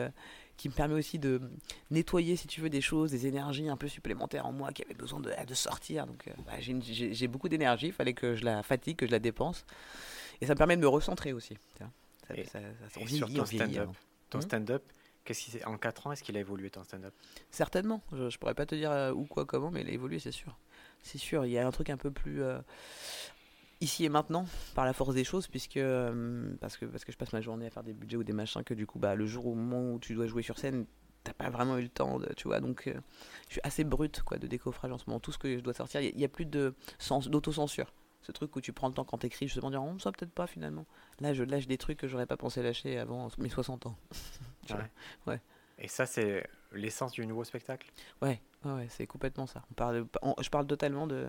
qui me permet aussi de nettoyer si tu veux des choses des énergies un peu supplémentaires en moi qui avaient besoin de, de sortir. Donc bah, j'ai beaucoup d'énergie il fallait que je la fatigue que je la dépense. Et ça me permet de me recentrer aussi ça, ça, ça, stand-up ton hmm stand-up, qu'est-ce en 4 ans, est-ce qu'il a évolué ton stand-up? Certainement. Je, ne pourrais pas te dire euh, où, quoi, comment, mais il a évolué, c'est sûr. C'est sûr. Il y a un truc un peu plus euh, ici et maintenant, par la force des choses, puisque euh, parce que parce que je passe ma journée à faire des budgets ou des machins que du coup, bah, le jour au moment où tu dois jouer sur scène, t'as pas vraiment eu le temps, de, tu vois. Donc, je suis assez brute, quoi, de décoffrage en ce moment. Tout ce que je dois sortir, il n'y a, a, plus de sens d'autocensure ce truc où tu prends le temps quand t'écris justement dire on oh, ça peut-être pas finalement. Là je lâche des trucs que j'aurais pas pensé lâcher avant mes 60 ans. Ouais. et ça c'est l'essence du nouveau spectacle? Ouais ouais, c'est complètement ça. On parle je parle totalement de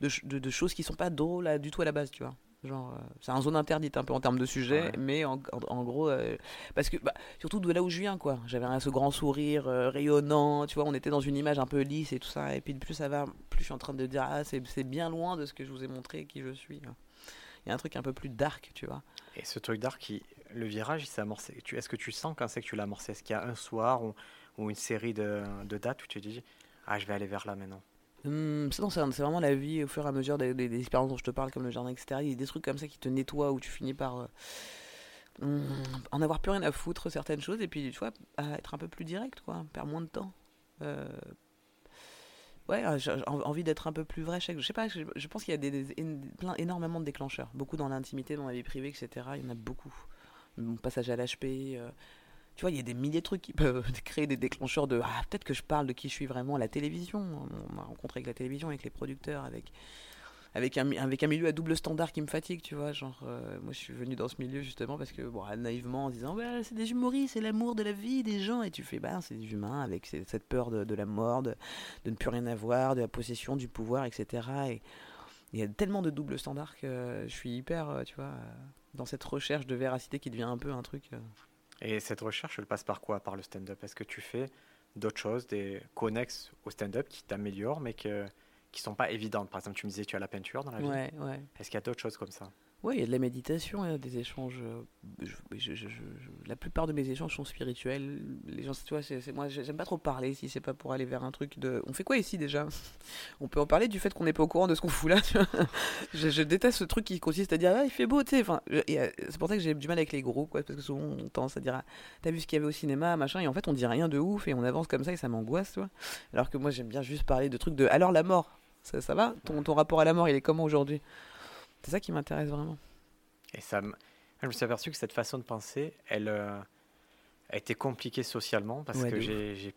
de, de choses qui sont pas drôles du tout à la base tu vois Genre, euh, c'est un zone interdite un peu en termes de sujet, mais en, en, gros, euh, parce que bah, surtout de là où je viens, quoi. J'avais ce grand sourire euh, rayonnant, tu vois, on était dans une image un peu lisse et tout ça. Et puis plus ça va, plus je suis en train de dire, ah, c'est bien loin de ce que je vous ai montré qui je suis. Il y a un truc un peu plus dark, tu vois. Et ce truc dark, le virage, il s'est amorcé. Est-ce que tu sens quand c'est que tu l'as amorcé? Est-ce qu'il y a un soir ou, ou une série de, de dates où tu te dis, ah, je vais aller vers là maintenant? Hum, c'est vraiment la vie au fur et à mesure des, expériences dont je te parle, comme le jardin, etc. Il y a des trucs comme ça qui te nettoient, où tu finis par euh, hum, en avoir plus rien à foutre certaines choses, et puis tu vois, être un peu plus direct, quoi, perdre moins de temps. Euh, ouais, euh, j'ai envie d'être un peu plus vrai. Je sais pas, je, pense qu'il y a des, plein, énormément de déclencheurs, beaucoup dans l'intimité, dans la vie privée, etc. Il y en a beaucoup. Mon passage à l'HP, tu vois, il y a des milliers de trucs qui peuvent créer des déclencheurs de ah, peut-être que je parle de qui je suis vraiment, la télévision. On m'a rencontré avec la télévision, avec les producteurs, avec, avec, un, avec un milieu à double standard qui me fatigue, tu vois. Genre, euh, moi je suis venu dans ce milieu justement parce que, bon, naïvement en disant c'est des humoristes, c'est l'amour de la vie des gens. Et tu fais, bah, c'est des humains avec cette peur de, la mort, de, ne plus rien avoir, de la possession, du pouvoir, etc. Et il y a tellement de double standards que je suis hyper, euh, tu vois, dans cette recherche de véracité qui devient un peu un truc. Euh, et cette recherche, elle passe par quoi Par le stand-up? Est-ce que tu fais d'autres choses, des connexes au stand-up qui t'améliorent, mais que, qui sont pas évidentes? Par exemple, tu me disais tu as la peinture dans la vie. Ouais, ouais. Est-ce qu'il y a d'autres choses comme ça? Oui, il y a de la méditation, il y a des échanges. euh, la plupart de mes échanges sont spirituels. Les gens, tu vois, c'est, c'est- moi, j'aime pas trop parler si c'est pas pour aller vers un truc de. On fait quoi ici déjà? On peut en parler du fait qu'on n'est pas au courant de ce qu'on fout là. tu vois? je, déteste ce truc qui consiste à dire ah, il fait beau, tu sais. Enfin, euh, c'est pour ça que j'ai du mal avec les groupes, quoi, parce que souvent on tendance à dire ah, t'as vu ce qu'il y avait au cinéma, machin, et en fait on dit rien de ouf et on avance comme ça et ça m'angoisse, tu vois. Alors que moi j'aime bien juste parler de trucs de alors la mort, ça, ça va? Ton, ton rapport à la mort, il est comment aujourd'hui? C'est ça qui m'intéresse vraiment. Et ça, je me suis aperçu que cette façon de penser, elle euh, a été compliquée socialement parce Ouais, que j'ai,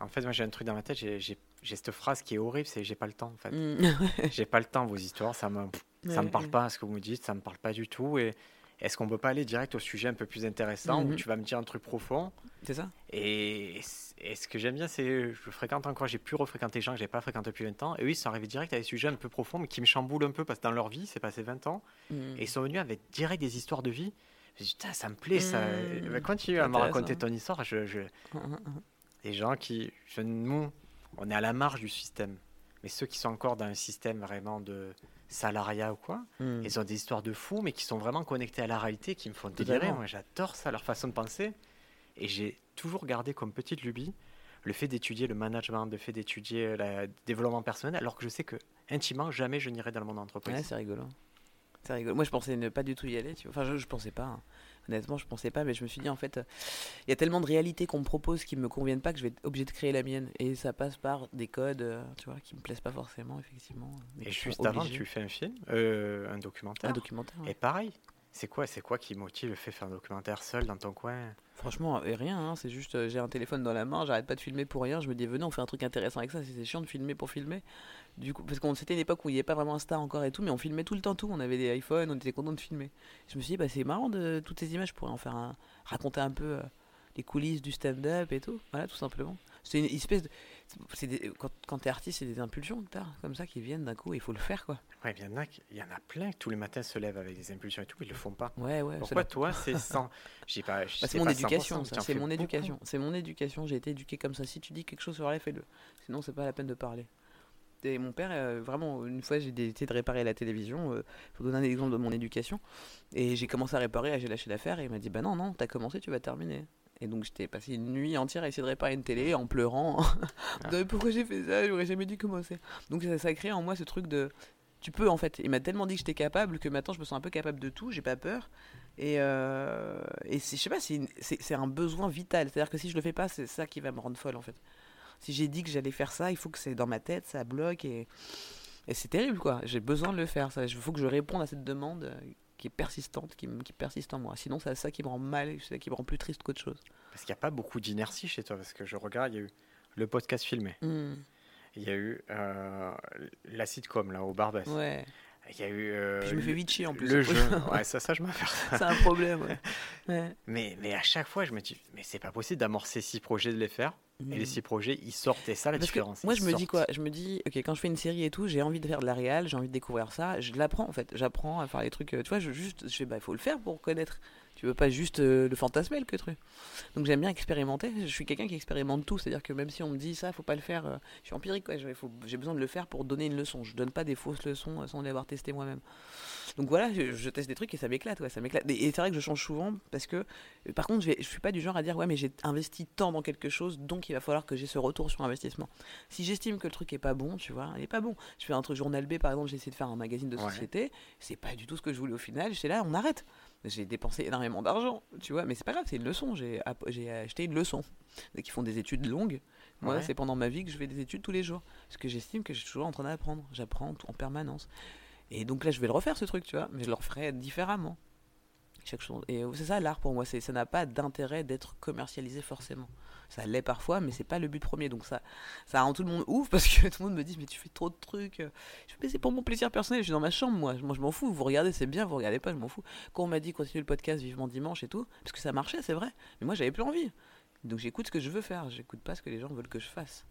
En fait, moi j'ai un truc dans ma tête, j'ai, cette phrase qui est horrible, c'est j'ai pas le temps en fait. Mm. J'ai pas le temps, vos histoires, ça me, ça me parle ouais. pas, ce que vous me dites, ça me parle pas du tout. Et est-ce qu'on peut pas aller direct au sujet un peu plus intéressant où Mhm. tu vas me dire un truc profond C'est ça et, et ce que j'aime bien, c'est je fréquente encore, j'ai pu refréquenter des gens que j'ai pas fréquenté depuis 20 ans. Et oui, ils sont arrivés direct à des sujets un peu profonds, mais qui me chamboulent un peu parce que dans leur vie, c'est passé 20 ans. Mm. Et ils sont venus avec direct des histoires de vie. Je me putain, ça me plaît, ça. Mhm. Continue à me raconter ton histoire. Je, je... Les gens qui, je, nous, on est à la marge du système. Mais ceux qui sont encore dans un système vraiment de salariat ou quoi, Mm. ils ont des histoires de fous, mais qui sont vraiment connectés à la réalité, qui me font délirer. Moi, j'adore ça, leur façon de penser. Et j'ai toujours gardé comme petite lubie le fait d'étudier le management, le fait d'étudier le développement personnel, alors que je sais que intimement, jamais je n'irai dans le monde entreprise. Ouais, c'est rigolo. C'est rigolo. Moi, je pensais ne pas du tout y aller. Tu vois. Enfin, je, je pensais pas. hein. Honnêtement, je pensais pas, mais je me suis dit, en fait, euh, il y a tellement de réalités qu'on me propose qui me conviennent pas que je vais être obligé de créer la mienne. Et ça passe par des codes, euh, tu vois, qui me plaisent pas forcément, effectivement. mais Et juste avant, tu fais un film, euh, un documentaire. Un documentaire. ouais. Et pareil, c'est quoi, c'est quoi qui motive le fait de faire un documentaire seul dans ton coin? Franchement, euh, rien, hein, c'est juste, euh, j'ai un téléphone dans la main, j'arrête pas de filmer pour rien. Je me dis, venez, on fait un truc intéressant avec ça. C'est chiant de filmer pour filmer. Du coup, parce qu'on c'était une époque où il n'y avait pas vraiment Insta encore et tout, mais on filmait tout le temps tout. On avait des iPhones, on était content de filmer. Je me suis dit, bah, c'est marrant de toutes ces images, je pourrais en faire un, raconter un peu euh, les coulisses du stand-up et tout. Voilà, tout simplement. C'est une espèce de. des- quand quand t'es artiste, c'est des impulsions que t'as, comme ça, qui viennent d'un coup et il faut le faire, quoi. Ouais, il y en a, qui- il y en a plein qui tous les matins se lèvent avec des impulsions et tout, mais ils le font pas. Ouais, ouais. Pourquoi toi, c'est sans. J'ai pas. Bah, c'est mon éducation, 100%, ça. C'est mon éducation. C'est mon éducation. J'ai été éduqué comme ça. Si tu dis quelque chose sur la fais-le. Sinon, c'est pas la peine de parler. Et mon père, euh, vraiment, une fois, j'ai essayé de réparer la télévision. Il faut donner un exemple de mon éducation. Et j'ai commencé à réparer, j'ai lâché l'affaire. Et il m'a dit Bah non, non, t'as commencé, tu vas terminer. Et donc, j'étais passé une nuit entière à essayer de réparer une télé en pleurant. De, Pourquoi j'ai fait ça? J'aurais jamais dû commencer. Donc, ça, ça a créé en moi ce truc de. Tu peux en fait. Il m'a tellement dit que j'étais capable que maintenant je me sens un peu capable de tout, j'ai pas peur. Et, euh, et je sais pas, c'est un besoin vital. C'est-à-dire que si je le fais pas, c'est ça qui va me rendre folle en fait. Si j'ai dit que j'allais faire ça, il faut que c'est dans ma tête, ça bloque et, et c'est terrible quoi. J'ai besoin de le faire. Il faut que je réponde à cette demande euh, qui est persistante, qui, persiste en moi. Sinon, c'est ça qui me rend mal, c'est ça qui me rend plus triste qu'autre chose. Parce qu'il n'y a pas beaucoup d'inertie chez toi, parce que je regarde, il y a eu le podcast filmé, Hmm, il y a eu euh, la sitcom là au Barbès, Ouais. Il y a eu euh, Puis je me fais vite chier en plus. le jeu. Ouais, ça, ça, je m'en fais. c'est un problème. Ouais. Ouais. Mais, mais à chaque fois, je me dis, mais c'est pas possible d'amorcer six projets, de les faire. Et les six projets, ils sortent. Et ça, la Parce différence. moi, je me dis quoi? Je me dis, ok, quand je fais une série et tout, j'ai envie de faire de la réal, j'ai envie de découvrir ça. Je l'apprends en fait. J'apprends à faire les trucs. euh, Tu vois, je juste, je fais, bah, il faut le faire pour connaître. Tu veux pas juste euh, le fantasmer le truc. Donc j'aime bien expérimenter. Je suis quelqu'un qui expérimente tout. C'est-à-dire que même si on me dit ça, faut pas le faire. euh, je suis empirique. J'ai besoin de le faire pour donner une leçon. Je donne pas des fausses leçons euh, sans les avoir testées moi-même. Donc voilà, je, je teste des trucs et ça m'éclate, ouais, ça m'éclate. Et, et c'est vrai que je change souvent parce que, par contre, je, vais, je suis pas du genre à dire ouais, mais j'ai investi tant dans quelque chose, donc il va falloir que j'ai ce retour sur investissement. Si j'estime que le truc est pas bon, tu vois, il est pas bon. Je fais un truc journal B, par exemple, j'ai essayé de faire un magazine de Ouais. société, c'est pas du tout ce que je voulais au final. J'étais là, on arrête. J'ai dépensé énormément d'argent, tu vois, mais c'est pas grave, c'est une leçon. J'ai acheté une leçon. Donc ils font des études longues. Moi, Ouais. c'est pendant ma vie que je fais des études tous les jours. Parce que j'estime que je suis toujours en train d'apprendre. J'apprends en permanence. Et donc là, je vais le refaire ce truc, tu vois, mais je le referai différemment. Chaque chose. Et c'est ça l'art pour moi, ça n'a pas d'intérêt d'être commercialisé forcément. Ça l'est parfois, mais c'est pas le but premier. Donc ça, ça rend tout le monde ouf parce que tout le monde me dit mais tu fais trop de trucs. Je fais c'est pour mon plaisir personnel. Je suis dans ma chambre moi. Je m'en fous. Vous regardez c'est bien, vous regardez pas, je m'en fous. Quand on m'a dit continue le podcast vivement dimanche et tout, parce que ça marchait, c'est vrai. Mais moi j'avais plus envie. Donc j'écoute ce que je veux faire. J'écoute pas ce que les gens veulent que je fasse.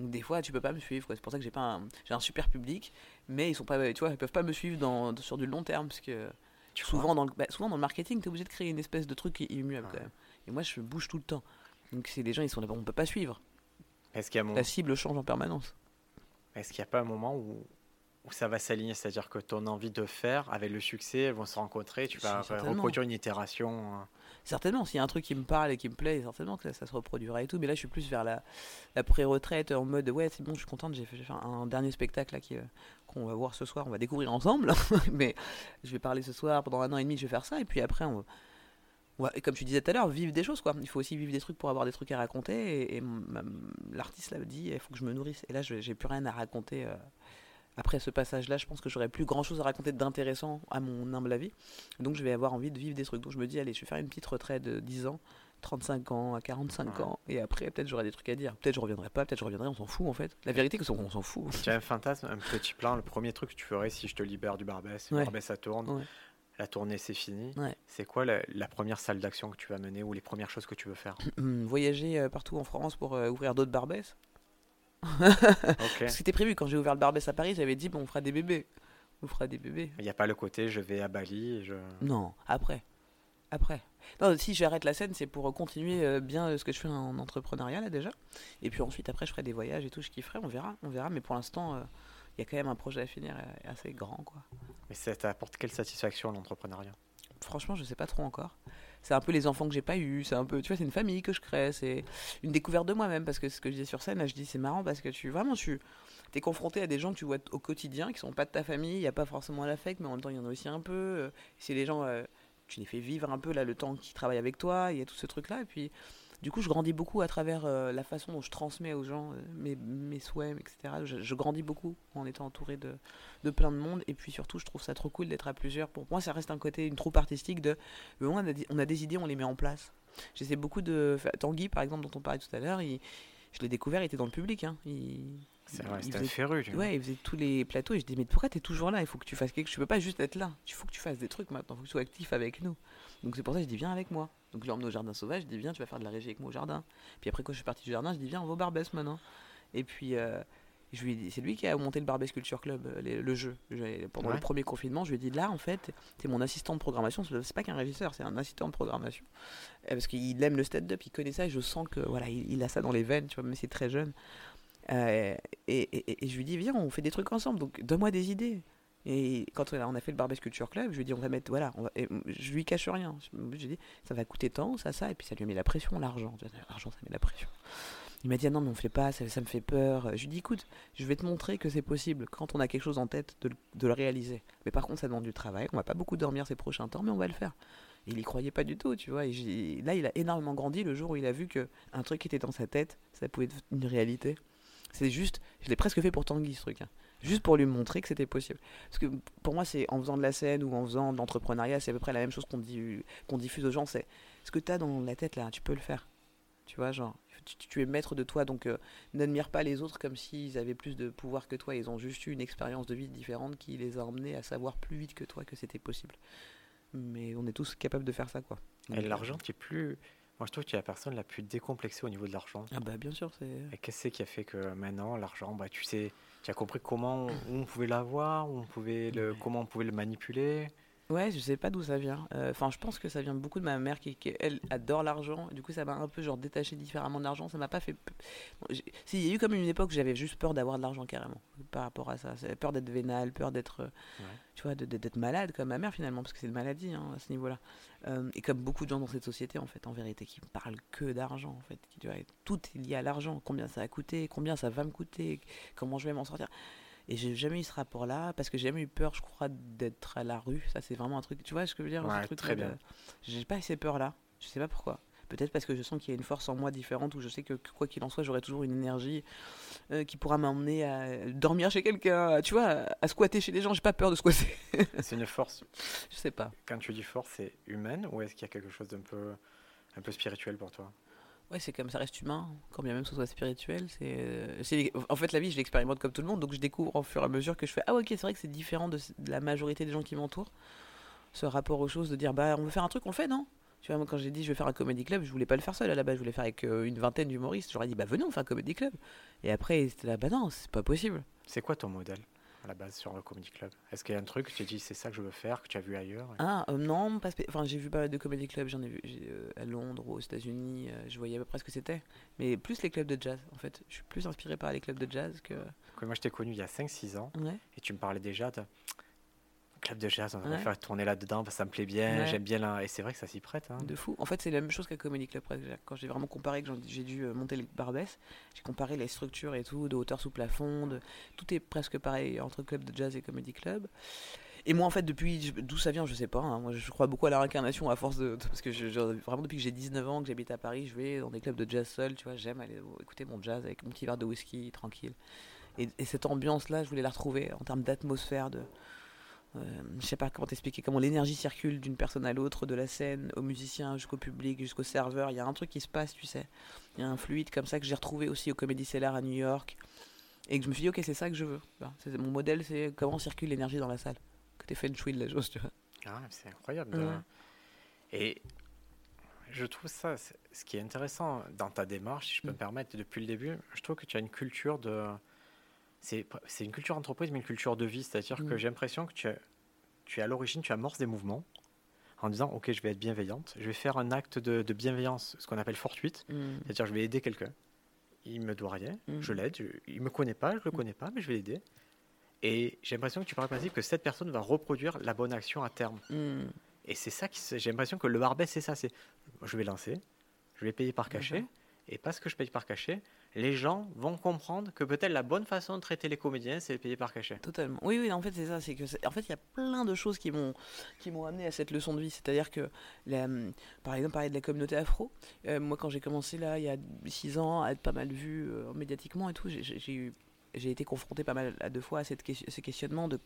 Donc des fois tu peux pas me suivre. C'est pour ça que j'ai pas un, super public, mais ils sont pas, tu vois, ils peuvent pas me suivre sur du long terme parce que Tu souvent dans le, bah, souvent dans le marketing, tu es obligé de créer une espèce de truc qui est immuable Ouais. quand même. Et moi, je bouge tout le temps. Donc c'est les gens, ils sont là, on peut pas suivre. Est-ce qu'il y a. La cible change en permanence. Est-ce qu'il n'y a pas un moment où, où ça va s'aligner C'est-à-dire que ton envie de faire, avec le succès, elles vont se rencontrer, tu vas reproduire une itération hein. Certainement, s'il y a un truc qui me parle et qui me plaît, certainement que ça, se reproduira et tout. Mais là, je suis plus vers la, la pré-retraite en mode ouais, c'est bon, je suis contente, j'ai fait, un, dernier spectacle là, qui, euh, qu'on va voir ce soir, on va découvrir ensemble. mais je vais parler ce soir, pendant un an et demi, je vais faire ça. Et puis après, on, et comme tu disais tout à l'heure, vivre des choses quoi. Il faut aussi vivre des trucs pour avoir des trucs à raconter. Et, l'artiste l'a dit, il faut que je me nourrisse. Et là, j'ai plus rien à raconter. Euh, après ce passage-là, je pense que j'aurais plus grand-chose à raconter d'intéressant à mon humble avis. Donc je vais avoir envie de vivre des trucs. Donc je me dis, allez, je vais faire une petite retraite de 10 ans, 35 ans, à 45 ans. Et après, peut-être j'aurai des trucs à dire. Peut-être je reviendrai pas, peut-être je reviendrai, on s'en fout en fait. La vérité, c'est qu'on s'en fout. Tu as un fantasme, un petit plan. Le premier truc que tu ferais si je te libère du Barbès, le Barbès ça tourne la tournée c'est fini. C'est quoi la, première salle d'action que tu vas mener ou les premières choses que tu veux faire? Voyager euh, partout en France pour euh, ouvrir d'autres Barbès. C'était prévu quand j'ai ouvert le Barbès à Paris, j'avais dit bon, on fera des bébés. On fera des bébés. Il n'y a pas le côté je vais à Bali et je... Non, après. Après. Non, si j'arrête la scène, c'est pour continuer euh, bien ce que je fais en entrepreneuriat là déjà. Et puis ensuite, après, je ferai des voyages et tout, ce qui ferai, on verra. On verra, mais pour l'instant, il y a quand même un projet à finir assez grand. quoi. Mais ça t'apporte quelle satisfaction l'entrepreneuriat? Franchement, je sais pas trop encore. C'est un peu les enfants que j'ai pas eu, c'est un peu, tu vois, c'est une famille que je crée, c'est une découverte de moi-même parce que ce que je disais sur scène, là, je dis c'est marrant parce que tu vraiment tu es confronté à des gens que tu vois au quotidien qui sont pas de ta famille, il y a pas forcément l'affect, mais en même temps il y en a aussi un peu. Euh, c'est les gens, euh, tu les fais vivre un peu là le temps qu'ils travaillent avec toi, il y a tout ce truc là et puis du coup, je grandis beaucoup à travers euh, la façon dont je transmets aux gens euh, mes, mes, souhaits, etc. Je, grandis beaucoup en étant entouré de, de, plein de monde. Et puis surtout, je trouve ça trop cool d'être à plusieurs. Pour moi, ça reste un côté, une troupe artistique de. On a, on a des idées, on les met en place. J'essaie beaucoup de. Tanguy, par exemple, dont on parlait tout à l'heure, je l'ai découvert, il était dans le public. Hein. Il, c'est vrai, c'était féru. Ouais, il faisait tous les plateaux et je dis mais pourquoi tu es toujours là? Il faut que tu fasses quelque chose. Tu peux pas juste être là. Il faut que tu fasses des trucs maintenant. Il faut que tu sois actif avec nous. Donc c'est pour ça que je dis viens avec moi. Donc je l'emmène au jardin sauvage, je dis viens, tu vas faire de la régie avec moi au jardin. Puis après quand je suis parti du jardin, je dis viens, on va au Barbès maintenant. Et puis euh, je lui c'est lui qui a monté le Barbès Culture Club, euh, le jeu. Pendant le premier confinement, je lui ai dit là en fait, es mon assistant de programmation. C'est pas qu'un régisseur, c'est un assistant de programmation. Parce qu'il aime le stand-up, il connaît ça et je sens que voilà, il, a ça dans les veines, tu vois, mais c'est très jeune. Euh, et, et, je lui dis viens, on fait des trucs ensemble. Donc donne-moi des idées. Et quand on a fait le Barbès Culture Club, je lui ai dit on va mettre voilà, je lui cache rien. Je lui ai dit ça va coûter tant, ça, ça, et puis ça lui a mis la pression, l'argent. L'argent, ça met la pression. Il m'a dit ah non mais on fait pas, ça, ça, me fait peur. Je lui ai dit écoute, je vais te montrer que c'est possible quand on a quelque chose en tête de, le réaliser. Mais par contre ça demande du travail, on va pas beaucoup dormir ces prochains temps, mais on va le faire. Il y croyait pas du tout, tu vois. Là il a énormément grandi le jour où il a vu que un truc qui était dans sa tête, ça pouvait être une réalité. C'est juste, je l'ai presque fait pour Tanguy ce truc. Hein juste pour lui montrer que c'était possible. Parce que pour moi, c'est en faisant de la scène ou en faisant de l'entrepreneuriat, c'est à peu près la même chose qu'on qu'on diffuse aux gens. C'est ce que tu as dans la tête là, tu peux le faire. Tu vois, genre, tu, es maître de toi, donc euh, n'admire pas les autres comme s'ils avaient plus de pouvoir que toi. Ils ont juste eu une expérience de vie différente qui les a emmenés à savoir plus vite que toi que c'était possible. Mais on est tous capables de faire ça, quoi. Et l'argent, tu es plus. Moi, je trouve que tu es la personne la plus décomplexée au niveau de l'argent. Ah, bah, bien sûr. c'est... Et qu'est-ce qui a fait que maintenant, l'argent, bah, tu sais tu as compris comment on pouvait l'avoir, on pouvait le, comment on pouvait le manipuler? Ouais, je sais pas d'où ça vient. Euh, enfin, je pense que ça vient beaucoup de ma mère qui, elle, adore l'argent. Du coup, ça m'a un peu genre détaché différemment de l'argent. Ça m'a pas fait. si, il y a eu comme une époque où j'avais juste peur d'avoir de l'argent carrément par rapport à ça. Peur d'être vénal, peur d'être, euh, tu vois, d'être malade comme ma mère finalement, parce que c'est une maladie hein, à ce niveau-là. Euh, et comme beaucoup de gens dans cette société, en fait, en vérité, qui parlent que d'argent, en fait, qui, tu vois, tout est lié à l'argent. Combien ça a coûté, combien ça va me coûter, comment je vais m'en sortir. Et j'ai jamais eu ce rapport-là parce que j'ai jamais eu peur, je crois, d'être à la rue. Ça, c'est vraiment un truc. Tu vois ce que je veux dire ouais, Très bien. J'ai pas ces peurs-là. Je sais pas pourquoi. Peut-être parce que je sens qu'il y a une force en moi différente où je sais que quoi qu'il en soit, j'aurai toujours une énergie euh, qui pourra m'emmener à dormir chez quelqu'un, tu vois, à squatter chez les gens. J'ai pas peur de squatter. c'est une force. Je sais pas. Quand tu dis force, c'est humaine ou est-ce qu'il y a quelque chose d'un peu, un peu spirituel pour toi? Ouais, c'est comme ça reste humain, quand bien même ce soit spirituel. C'est, euh, en fait, la vie, je l'expérimente comme tout le monde, donc je découvre au fur et à mesure que je fais Ah, ok, c'est vrai que c'est différent de, la majorité des gens qui m'entourent. Ce rapport aux choses, de dire Bah, on veut faire un truc, on le fait, non? Tu vois, moi, quand j'ai dit je vais faire un comedy club, je voulais pas le faire seul à la base, je voulais faire avec euh, une vingtaine d'humoristes. J'aurais dit Bah, venez, on fait un comedy club. Et après, c'était là Bah, non, c'est pas possible. C'est quoi ton modèle? À la base sur le Comedy Club Est-ce qu'il y a un truc que tu t'es dit c'est ça que je veux faire, que tu as vu ailleurs Ah euh, non, pas enfin, j'ai vu pas mal de Comedy Club, j'en ai vu euh, à Londres aux États-Unis, euh, je voyais à peu près ce que c'était. Mais plus les clubs de jazz en fait. Je suis plus inspiré par les clubs de jazz que. moi je t'ai connu il y a 5-6 ans et tu me parlais déjà de club de jazz, on va faire tourner là-dedans, ça me plaît bien, j'aime bien là. Et c'est vrai que ça s'y prête. Hein. De fou. En fait, c'est la même chose qu'à Comedy Club. Quand j'ai vraiment comparé, que j'ai dû euh, monter les Barbès, j'ai comparé les structures et tout, de hauteur sous plafond, de... tout est presque pareil entre club de jazz et Comedy Club. Et moi, en fait, depuis d'où ça vient, je sais pas. Hein. Moi, je crois beaucoup à la réincarnation à force de. Parce que je, vraiment, depuis que j'ai 19 ans, que j'habite à Paris, je vais dans des clubs de jazz seul, tu vois. J'aime aller écouter mon jazz avec mon petit verre de whisky, tranquille. Et, et cette ambiance-là, je voulais la retrouver en termes d'atmosphère, de, euh, je sais pas comment t'expliquer comment l'énergie circule d'une personne à l'autre, de la scène au musicien jusqu'au public, jusqu'au serveur. Il y a un truc qui se passe, tu sais. Il y a un fluide comme ça que j'ai retrouvé aussi au Comedy Cellar à New York. Et que je me suis dit, ok, c'est ça que je veux. mon modèle, c'est comment circule l'énergie dans la salle. Que t'es fait une chouille de la chose, tu vois. Ah, c'est incroyable. Et je trouve ça, ce qui est intéressant dans ta démarche, si je peux mm. me permettre, depuis le début, je trouve que tu as une culture de c'est une culture entreprise, mais une culture de vie. C'est-à-dire que mm. j'ai l'impression que tu, tu es à l'origine, tu amorces des mouvements en disant Ok, je vais être bienveillante, je vais faire un acte de, bienveillance, ce qu'on appelle fortuite. Mm. C'est-à-dire, je vais aider quelqu'un. Il me doit rien, mm. je l'aide. Il me connaît pas, je le connais pas, mais je vais l'aider. Et j'ai l'impression que tu parles principe que cette personne va reproduire la bonne action à terme. Et c'est ça qui. J'ai l'impression que le barbet, c'est ça. C'est je vais lancer, je vais payer par cachet. Et parce que je paye par cachet, les gens vont comprendre que peut-être la bonne façon de traiter les comédiens, c'est de payer par cachet. Totalement. Oui, oui, en fait, c'est ça. C'est que, en fait, il y a plein de choses qui m'ont, qui m'ont amené à cette leçon de vie. C'est-à-dire que, par exemple, parler de la communauté afro. Euh, moi, quand j'ai commencé là, il y a six ans, à être pas mal vu euh, médiatiquement et tout, j'ai, eu, j'ai été confronté pas mal à deux fois à cette, ce questionnement de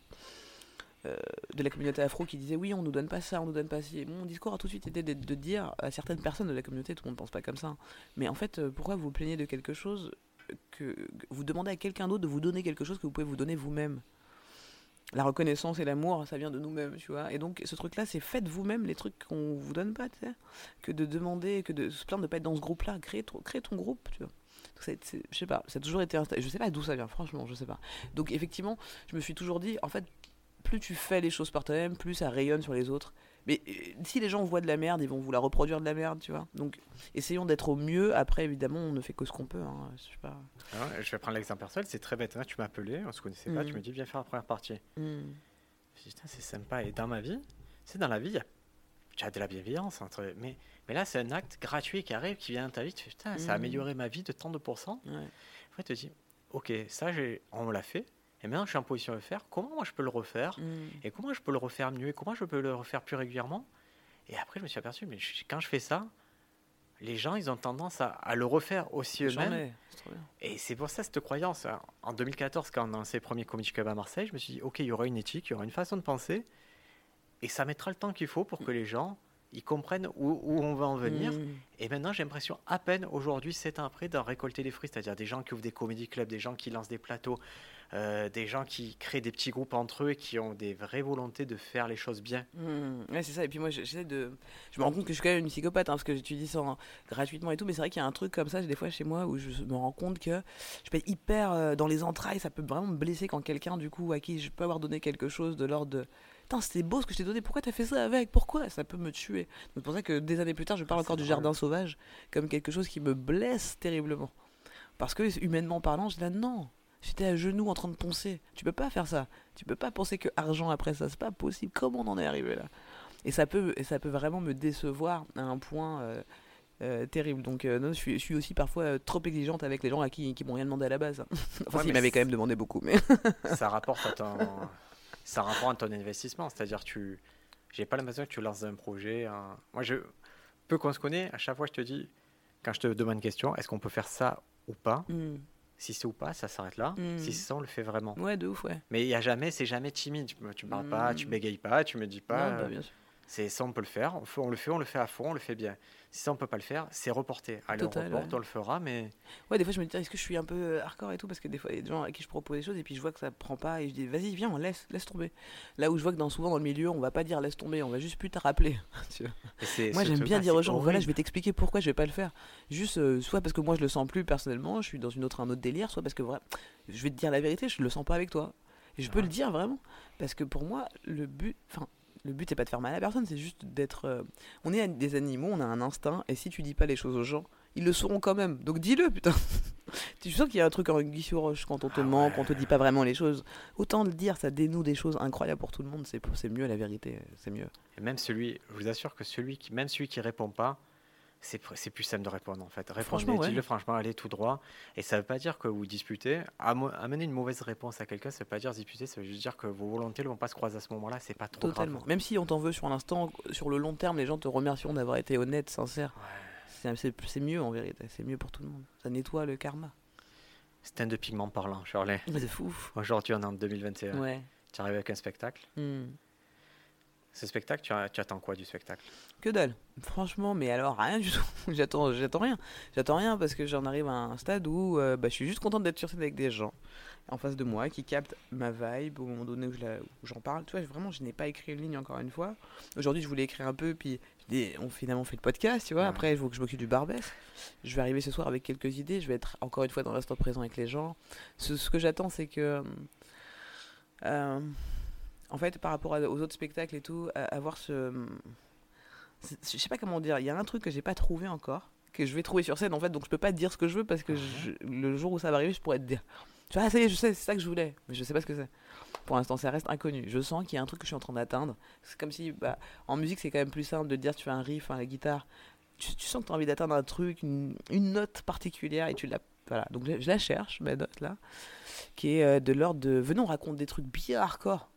de la communauté afro qui disait oui on nous donne pas ça on nous donne pas ci mon discours a tout de suite été de, dire à certaines personnes de la communauté tout le monde pense pas comme ça mais en fait euh, pourquoi vous plaignez de quelque chose que vous demandez à quelqu'un d'autre de vous donner quelque chose que vous pouvez vous donner vous-même? La reconnaissance et l'amour, ça vient de nous-mêmes, tu vois. Et donc, ce truc-là, c'est faites vous-même les trucs qu'on vous donne pas, tu sais. Que de demander, que de se plaindre de pas être dans ce groupe-là. Crée ton groupe, tu vois. je sais pas, ça a toujours été. Je sais pas d'où ça vient, franchement, je sais pas. Donc, effectivement, je me suis toujours dit, en fait, plus tu fais les choses par toi-même, plus ça rayonne sur les autres. Mais euh, si les gens voient de la merde, ils vont vous la reproduire de la merde, tu vois. Donc, essayons d'être au mieux. Après, évidemment, on ne fait que ce qu'on peut. Hein. Je, sais pas. Ah je vais prendre l'exemple personnel. C'est très bête. Là, tu m'as appelé, on se connaissait pas. Tu mm. me dis, viens faire la première partie. Mm. Je dis, c'est sympa. Et dans ma vie, c'est dans la vie, tu as de la bienveillance. Entre... Mais, mais là, c'est un acte gratuit qui arrive, qui vient dans ta vie. Tu fais, putain, ça a mm. amélioré ma vie de tant de pourcents. Ouais. Après, tu te dis, ok, ça, on l'a fait. Et maintenant, je suis en position de le faire. Comment moi je peux le refaire mm. Et comment je peux le refaire mieux Et comment je peux le refaire plus régulièrement Et après, je me suis aperçu, mais quand je fais ça, les gens, ils ont tendance à, le refaire aussi eux-mêmes. Et c'est pour ça cette croyance. En 2014, quand on a lancé le premier Comedy Club à Marseille, je me suis dit, ok, il y aura une éthique, il y aura une façon de penser, et ça mettra le temps qu'il faut pour que les gens ils comprennent où, on va en venir. Mm. Et maintenant, j'ai l'impression, à peine aujourd'hui, sept ans après, d'en récolter les fruits. C'est-à-dire des gens qui ouvrent des comédie clubs, des gens qui lancent des plateaux, euh, des gens qui créent des petits groupes entre eux et qui ont des vraies volontés de faire les choses bien. Mmh, ouais, c'est ça. Et puis moi, j'essaie de. Je me rends compte que je suis quand même une psychopathe hein, parce que j'étudie ça gratuitement et tout. Mais c'est vrai qu'il y a un truc comme ça, des fois chez moi, où je me rends compte que je peux être hyper euh, dans les entrailles. Ça peut vraiment me blesser quand quelqu'un, du coup, à qui je peux avoir donné quelque chose de l'ordre de. Putain, c'était beau ce que je t'ai donné. Pourquoi t'as fait ça avec? Pourquoi? Ça peut me tuer. C'est pour ça que des années plus tard, je parle encore du jardin sauvage comme quelque chose qui me blesse terriblement. Parce que humainement parlant, je dis là, non, J'étais à genoux en train de poncer. Tu peux pas faire ça. Tu peux pas penser que argent après ça. C'est pas possible. Comment on en est arrivé là? Et ça, peut, et ça peut vraiment me décevoir à un point euh, euh, terrible. Donc, euh, non, je, suis, je, suis, aussi parfois trop exigeante avec les gens à qui, qui m'ont rien demandé à la base. enfin, ils m'avaient quand même demandé beaucoup. Mais ça rapporte à ton, ça rapporte à ton investissement. C'est-à-dire, tu. J'ai pas l'impression que tu lances un projet. Moi, je. Peu qu'on se connaît, à chaque fois, je te dis, quand je te demande une question, est-ce qu'on peut faire ça ou pas? Hmm. Si c'est ou pas, ça s'arrête là. Si c'est ça, on le fait vraiment. Ouais, de ouf, ouais. Mais il y a jamais, c'est jamais timide. Tu, tu me parles pas, tu hmm. bégayes pas, tu me dis pas. Non, bah, bien sûr. C'est ça, on peut le faire. On, le fait, on le fait à fond, on le fait bien. Si ça, on peut pas le faire, c'est reporté. Allez, on reporte, on le fera, mais. Ouais, des fois, je me dis, est-ce que je suis un peu euh, hardcore et tout? Parce que des fois, il y a des gens à qui je propose des choses et puis je vois que ça prend pas et je dis, vas-y, viens, laisse, laisse tomber. Là où je vois que dans, souvent dans le milieu, on va pas dire laisse tomber, on va juste plus te rappeler. moi, j'aime bien dire aux gens, voilà, je vais t'expliquer pourquoi je vais pas le faire. Juste, euh, soit parce que moi, je le sens plus personnellement, je suis dans une autre, un autre délire, soit parce que vrai, je vais te dire la vérité, je le sens pas avec toi Et je peux le dire vraiment. Parce que pour moi, le but. Enfin, le but, c'est pas de faire mal à la personne, c'est juste d'être. euh, On est des animaux, on a un instinct, et si tu dis pas les choses aux gens, ils le sauront quand même. Donc dis-le, putain. tu sens qu'il y a un truc en Guy sur roche quand on te Ah ment, ouais. quand on te dit pas vraiment les choses. Autant le dire, ça dénoue des choses incroyables pour tout le monde. C'est c'est mieux la vérité, c'est mieux. Et même celui, je vous assure que celui qui, même celui qui répond pas, c'est c'est plus simple de répondre en fait. Franchement, ouais. dites-le franchement, allez tout droit. Et ça veut pas dire que vous disputez. Amener une mauvaise réponse à quelqu'un, ça veut pas dire disputer, ça veut juste dire que vos volontés ne vont pas se croiser à ce moment-là. C'est pas trop Totalement. grave. Même si on t'en veut sur l'instant, sur le long terme, les gens te remercieront d'avoir été honnête, sincère. Ouais. C'est- C'est c'est mieux en vérité, c'est mieux pour tout le monde. Ça nettoie le karma. Stand de pigment parlant. Mais C'est fou. Aujourd'hui, on est en 2021. Ouais. Tu arrives avec un spectacle. Hmm. Ce spectacle, tu, as- tu attends quoi du spectacle? Que dalle. Franchement, mais alors rien du tout. j'attends, j'attends rien. J'attends rien parce que j'en arrive à un stade où euh, bah, je suis juste contente d'être sur scène avec des gens en face de moi qui captent ma vibe au moment donné où, je j'en parle. Tu vois, vraiment, je n'ai pas écrit une ligne encore une fois. Aujourd'hui, je voulais écrire un peu, puis dit, on finalement fait le podcast, tu vois. Ouais. Après, il faut que je m'occupe du Barbès. Je vais arriver ce soir avec quelques idées. Je vais être encore une fois dans l'instant présent avec les gens. Ce, ce que j'attends, c'est que. euh, en fait, par rapport aux autres spectacles et tout, avoir ce. Je sais pas comment dire, il y a un truc que j'ai pas trouvé encore, que je vais trouver sur scène en fait, donc je peux pas te dire ce que je veux parce que je- le jour où ça va arriver, je pourrais te dire. Tu vois, ah, ça y est, je sais, c'est ça que je voulais, mais je sais pas ce que c'est. Pour l'instant, ça reste inconnu. Je sens qu'il y a un truc que je suis en train d'atteindre. C'est comme si, bah, en musique, c'est quand même plus simple de dire tu fais un riff à la guitare. Tu, tu sens que tu as envie d'atteindre un truc, une, une note particulière et tu l'as. Voilà, donc je, je la cherche, ma note là, qui est euh, de l'ordre de venons, on raconte des trucs bien hardcore.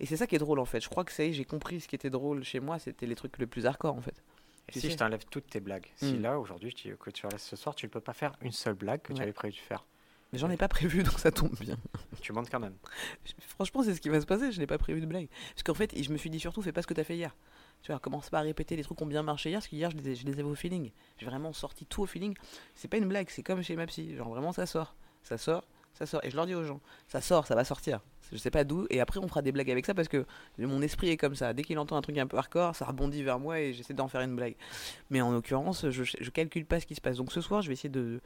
Et c'est ça qui est drôle en fait. Je crois que ça y est, j'ai compris ce qui était drôle chez moi, c'était les trucs le plus hardcore en fait. Et si je t'enlève toutes tes blagues Si Hmm. là, aujourd'hui, que tu laisses ce soir, tu ne peux pas faire une seule blague que tu avais prévu de faire. Mais j'en ai pas prévu donc ça tombe bien. Tu montes quand même. Franchement, c'est ce qui va se passer. Je n'ai pas prévu de blague. Parce qu'en fait, je me suis dit surtout, fais pas ce que t'as fait hier. Tu vois, commence pas à répéter les trucs qui ont bien marché hier, parce qu'hier, je les, je les avais au feeling. J'ai vraiment sorti tout au feeling. C'est pas une blague, c'est comme chez ma psy. Genre, vraiment, ça sort. Ça sort, ça sort. Et je leur dis aux gens, ça sort, ça va sortir. Je sais pas d'où. Et après, on fera des blagues avec ça, parce que mon esprit est comme ça. Dès qu'il entend un truc un peu hardcore, ça rebondit vers moi et j'essaie d'en faire une blague. Mais en l'occurrence, je, je calcule pas ce qui se passe. Donc ce soir, je vais essayer de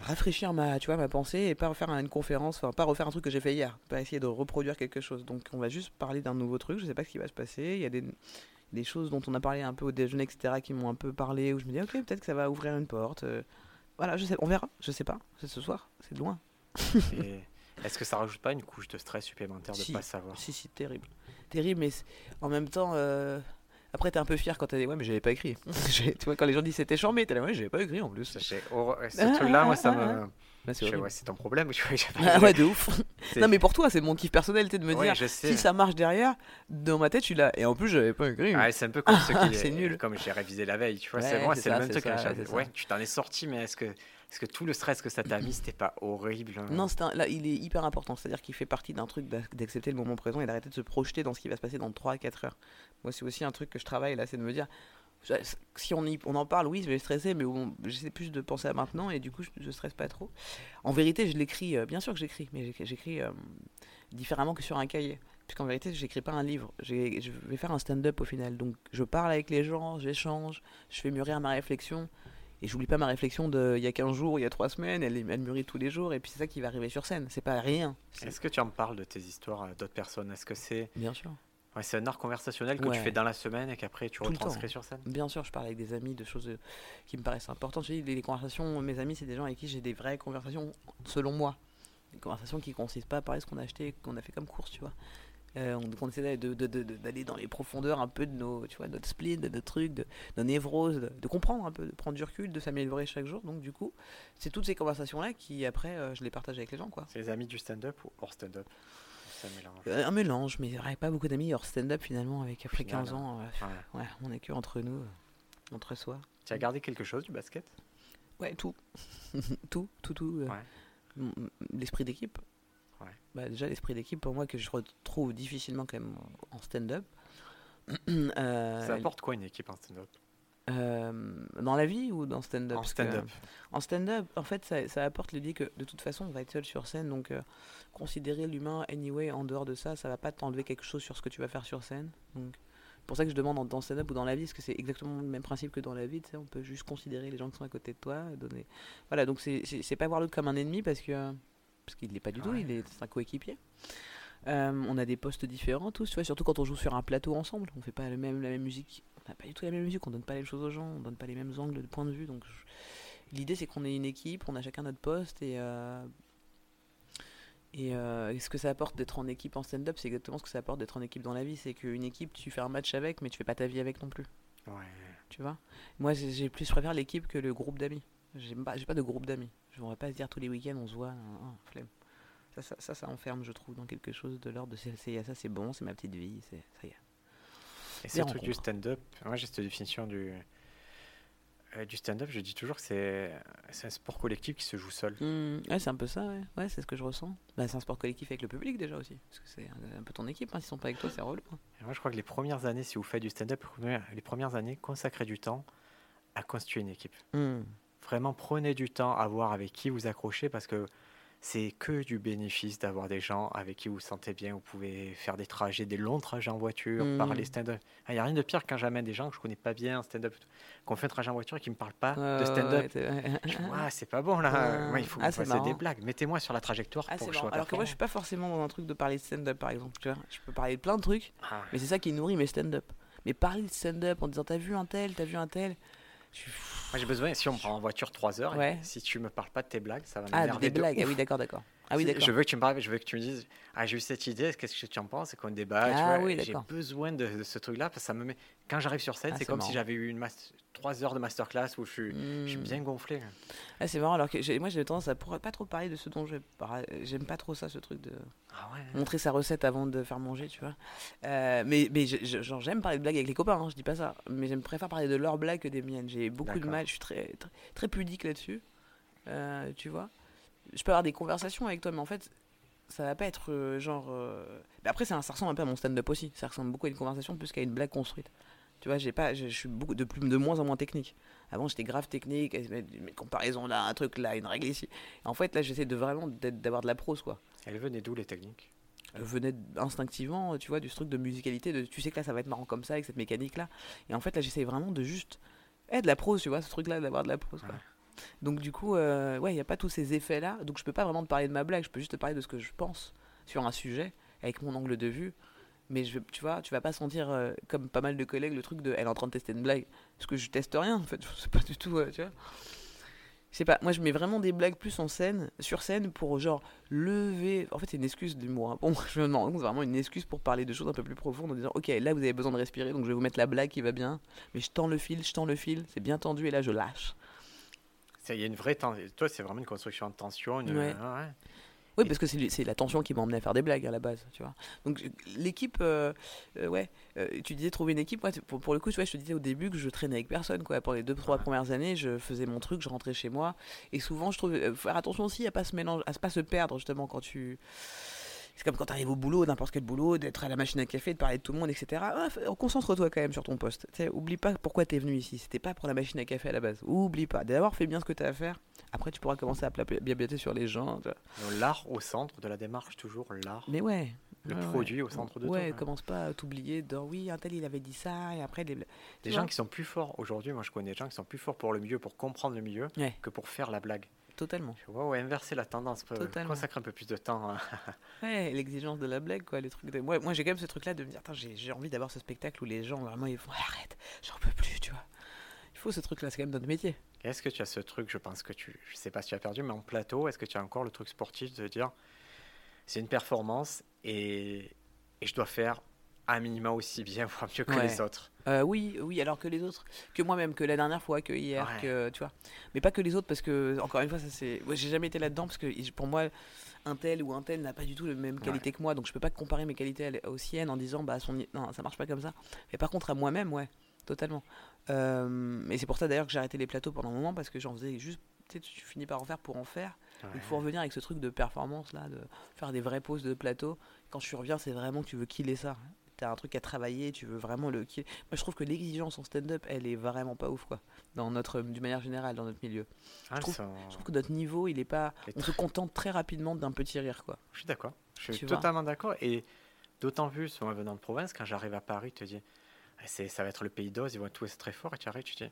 rafraîchir ma, tu vois, ma pensée et pas refaire une conférence, enfin pas refaire un truc que j'ai fait hier, pas essayer de reproduire quelque chose. Donc on va juste parler d'un nouveau truc, je sais pas ce qui va se passer, il y a des, choses dont on a parlé un peu au déjeuner, etc., qui m'ont un peu parlé, où je me dis ok, peut-être que ça va ouvrir une porte. euh, voilà, on verra, je sais pas, c'est ce soir, c'est loin. Est-ce que ça rajoute pas une couche de stress supplémentaire de Si. pas savoir? Si, si, terrible. Terrible, mais c'est- en même temps, euh, après t'es un peu fier quand t'as dit ouais, mais j'avais pas écrit. Tu vois, quand les gens disent c'était charmé, t'es là ouais, j'avais pas écrit en plus. J'ai horreur- Ce Ah, truc-là, ah, moi, ça ah, me. Bah, c'est ouais, c'est ton problème. Ah ouais, de ouf. C'est- Non, mais pour toi, c'est mon kiff personnel, de me Ouais, dire si ça marche derrière, dans ma tête, je suis là. Et en plus, j'avais pas écrit. Ouais, c'est un peu comme ceux qui. C'est nul. Comme j'ai révisé la veille, tu vois. C'est moi, c'est c'est le même c'est truc. hein, c'est ouais, tu t'en es sorti, mais est-ce que, est-ce que tout le stress que ça t'a mis, c'était pas horrible hein Non, là, il est hyper important. C'est-à-dire qu'il fait partie d'un truc d'ac- d'accepter le moment présent et d'arrêter de se projeter dans ce qui va se passer dans 3 à 4 heures. Moi, c'est aussi un truc que je travaille là, c'est de me dire. Si on, en parle, oui, je vais stresser, mais j'essaie plus de penser à maintenant et du coup, je, je stresse pas trop. En vérité, je l'écris, euh, bien sûr que j'écris, mais j'écris- euh, différemment que sur un cahier. Puisqu'en vérité, j'écris pas un livre. Je vais faire un stand-up au final. Donc, je parle avec les gens, j'échange, je fais mûrir ma réflexion. Et j'oublie pas ma réflexion de il y a 15 jours, il y a 3 semaines, elle, elle mûrit tous les jours, et puis c'est ça qui va arriver sur scène. C'est pas rien. Est-ce que tu en parles de tes histoires à d'autres personnes? Est-ce que c'est Bien sûr. ouais, c'est un art conversationnel que Ouais. tu fais dans la semaine et qu'après tu Tout retranscris sur scène? Bien sûr, je parle avec des amis de choses euh, qui me paraissent importantes. Je dis, les, les conversations, mes amis, c'est des gens avec qui j'ai des vraies conversations selon moi. Des conversations qui consistent pas à parler de ce qu'on a acheté, qu'on a fait comme course, tu vois. Euh, on, on essaie de- de- de- de- d'aller dans les profondeurs un peu de nos, tu vois, notre spleen, de nos trucs, de nos névroses, de, comprendre un peu, de prendre du recul, de s'améliorer chaque jour. Donc du coup, c'est toutes ces conversations-là qui après, euh, je les partage avec les gens, quoi. C'est les amis du stand-up ou hors stand-up? Ça mélange. Euh, un mélange, mais j'aurais pas beaucoup d'amis hors stand-up finalement, avec après final, 15 ans. euh, Ouais. ouais, on est que entre nous, entre soi. Tu as gardé quelque chose du basket? Ouais, tout. tout, tout, tout. Ouais. L'esprit d'équipe. Bah, déjà, l'esprit d'équipe, pour moi, que je retrouve difficilement quand même en stand-up. Euh, Ça apporte quoi une équipe en stand-up? Euh, dans la vie ou dans stand-up? En stand-up. En stand-up, en fait, ça, ça apporte l'idée que de toute façon, on va être seul sur scène. Donc, euh, considérer l'humain, anyway, en dehors de ça, ça va pas t'enlever quelque chose sur ce que tu vas faire sur scène. Donc, c'est pour ça que je demande en- dans stand-up ou dans la vie, parce que c'est exactement le même principe que dans la vie. tu sais, On peut juste considérer les gens qui sont à côté de toi. Donner... Voilà, donc c'est pas voir l'autre comme un ennemi, parce que. Parce qu'il l'est pas du tout, il est un coéquipier. Euh, on a des postes différents tous, tu vois, surtout quand on joue sur un plateau ensemble. On fait pas le même, la même musique, on n'a pas du tout la même musique, on donne pas les choses aux gens, on donne pas les mêmes angles de point de vue. Donc l'idée c'est qu'on est une équipe, on a chacun notre poste et euh, et euh, ce que ça apporte d'être en équipe en stand-up, c'est exactement ce que ça apporte d'être en équipe dans la vie. C'est qu'une équipe, tu fais un match avec, mais tu fais pas ta vie avec non plus. Ouais. Tu vois? Moi, j'ai plus préféré l'équipe que le groupe d'amis. J'ai pas, pas de groupe d'amis. Je voudrais pas se dire tous les week-ends on se voit, flemme. Ça ça, ça, enferme, je trouve, dans quelque chose de l'ordre de c'est ça, c'est bon, c'est ma petite vie, c'est ça y est. Et c'est le truc du stand-up. Moi, j'ai cette définition du, euh, du stand-up, je dis toujours que c'est un sport collectif qui se joue seul. Mmh. ouais, c'est un peu ça, ouais. ouais c'est ce que je ressens. Bah, c'est un sport collectif avec le public déjà aussi. Parce que c'est un, peu ton équipe, hein. s'ils sont pas avec toi, c'est relou. Hein. Moi, je crois que les premières années, si vous faites du stand-up, les premières années, consacrez du temps à constituer une équipe. Mmh. Vraiment, prenez du temps à voir avec qui vous accrochez parce que c'est que du bénéfice d'avoir des gens avec qui vous vous sentez bien. Vous pouvez faire des trajets, des longs trajets en voiture, mmh. parler stand-up. Il ah, n'y a rien de pire quand j'amène des gens que je connais pas bien en stand-up, qu'on fait un trajet en voiture et qui me parlent pas de stand-up. Ouais, c'est pas bon là. il faut ah, passer des blagues. Mettez-moi sur la trajectoire ah, pour que je sois Alors que moi, je suis pas forcément dans un truc de parler de stand-up, par exemple. Tu vois je peux parler de plein de trucs, mais c'est ça qui nourrit mes stand-up. Mais parler de stand-up en disant t'as vu un tel, t'as vu un tel? Moi j'ai besoin, si on me prend en voiture 3 heures, si tu me parles pas de tes blagues, ça va m'énerver. Ah, des blagues, ah oui, d'accord, d'accord. Ah oui, Je veux que tu me parles, je veux que tu me dises, ah, j'ai eu cette idée, qu'est-ce que tu en penses, c'est qu'on débat, ah, oui, j'ai besoin de, ce truc-là, parce que ça me met, quand j'arrive sur scène, ah, c'est comme si j'avais eu une trois heures de masterclass où je suis, je suis hmm. bien gonflé. Ah, c'est marrant, alors que moi j'ai tendance à pas trop parler de ce dont je j'aime pas trop ça, ce truc de ah montrer sa recette avant de faire manger, tu vois. Euh, mais mais genre j'aime parler de blagues avec les copains, hein, je dis pas ça, mais j'aime préfère parler de leurs blagues que des miennes. J'ai beaucoup de mal, je suis très, très, pudique là-dessus, euh, tu vois je peux avoir des conversations avec toi, mais en fait, ça va pas être euh, genre. Euh, après, ça, ça ressemble un peu à mon stand-up aussi. Ça ressemble beaucoup à une conversation plus qu'à une blague construite. Tu vois, j'ai pas, je, suis beaucoup de, plus, de moins en moins technique. Avant, j'étais grave technique, mes comparaisons là, un truc là, une règle ici. en fait, là, j'essaie de vraiment d'avoir de la prose, quoi. Elles venaient d'où les techniques? Elles venaient instinctivement, tu vois, du truc de musicalité, de tu sais que là, ça va être marrant comme ça, avec cette mécanique là. Et en fait, là, j'essaie vraiment de juste. Eh, de la prose, tu vois, ce truc là, d'avoir de la prose, quoi. Donc du coup, euh, ouais, il n'y a pas tous ces effets-là. Donc je peux pas vraiment te parler de ma blague, je peux juste te parler de ce que je pense sur un sujet, avec mon angle de vue. Mais tu vois, tu vas pas sentir, euh, comme pas mal de collègues, le truc de elle est en train de tester une blague. Parce que je teste rien, en fait. C'est pas du tout, euh, tu vois. Je sais pas, moi je mets vraiment des blagues plus en scène, sur scène, pour genre lever. En fait, c'est une excuse d'humour. Hein. Bon, je me demande, c'est vraiment une excuse pour parler de choses un peu plus profondes en disant Ok, là vous avez besoin de respirer, donc je vais vous mettre la blague qui va bien. Mais je tends le fil, je tends le fil, c'est bien tendu et là je lâche. Il y a une vraie tension. Toi, c'est vraiment une construction de tension. Ah oui, parce que c'est la tension qui m'a emmené à faire des blagues à la base, tu vois. Donc l'équipe, euh, euh, ouais, euh, tu disais trouver une équipe. pour, pour, le coup, tu vois, je te disais au début que je traînais avec personne, quoi. Pour les deux, trois premières années, je faisais mon truc, je rentrais chez moi. Et souvent, je trouve, faire attention aussi à pas se mélanger, à pas se perdre justement quand tu c'est comme quand tu arrives au boulot, n'importe quel boulot, d'être à la machine à café, de parler de tout le monde, etc. Ah, concentre-toi quand même sur ton poste. oublie pas pourquoi tu es venu ici. C'était pas pour la machine à café à la base. Oublie pas. D'abord, fais bien ce que tu as à faire. Après, tu pourras commencer à bien sur les gens. L'art au centre de la démarche, toujours l'art. Mais ouais. Le produit au centre de tout. Ouais, commence pas à t'oublier dans oui, un tel il avait dit ça, et après. Les, des gens qui sont plus forts aujourd'hui, moi je connais des gens qui sont plus forts pour le milieu, pour comprendre le milieu, que pour faire la blague. Totalement. Ouais, inverser la tendance, Totalement. consacrer un peu plus de temps. ouais, l'exigence de la blague, quoi, les trucs. De... Moi, moi j'ai quand même ce truc-là de me dire, j'ai envie d'avoir ce spectacle où les gens vraiment ils font arrête, j'en peux plus, tu vois. Il faut ce truc-là, c'est quand même notre métier. Est-ce que tu as ce truc, je pense que tu, je sais pas si tu as perdu, mais en plateau, est-ce que tu as encore le truc sportif de dire, c'est une performance et, et je dois faire un minima aussi bien, voire mieux que les autres? Euh, oui, oui, alors que les autres, que moi-même, que la dernière fois, que hier, que tu vois. Mais pas que les autres, parce que, encore une fois, ça c'est. j'ai jamais été là-dedans, parce que pour moi, un tel ou un tel n'a pas du tout la même qualité que moi, donc je peux pas comparer mes qualités aux siennes en disant, bah, son... non, ça marche pas comme ça. Mais par contre, à moi-même, ouais, totalement. Euh, et c'est pour ça d'ailleurs que j'ai arrêté les plateaux pendant un moment, parce que j'en faisais juste. Tu finis par en faire pour en faire. Il faut revenir avec ce truc de performance là, de faire des vraies pauses de plateau. Quand tu reviens, c'est vraiment que tu veux killer ça tu as un truc à travailler, tu veux vraiment le. Moi, je trouve que l'exigence en stand-up, elle est vraiment pas ouf, quoi. Dans notre, d'une manière générale, dans notre milieu. je, ah, trouve, que notre niveau, il est pas. On se contente très rapidement d'un petit rire, quoi. Je suis d'accord. Je suis totalement d'accord. Et d'autant plus, en venant de province, quand j'arrive à Paris, tu te dis, ah, ça va être le pays d'Oz, ils vont tout être très fort, et tu arrives, tu te dis,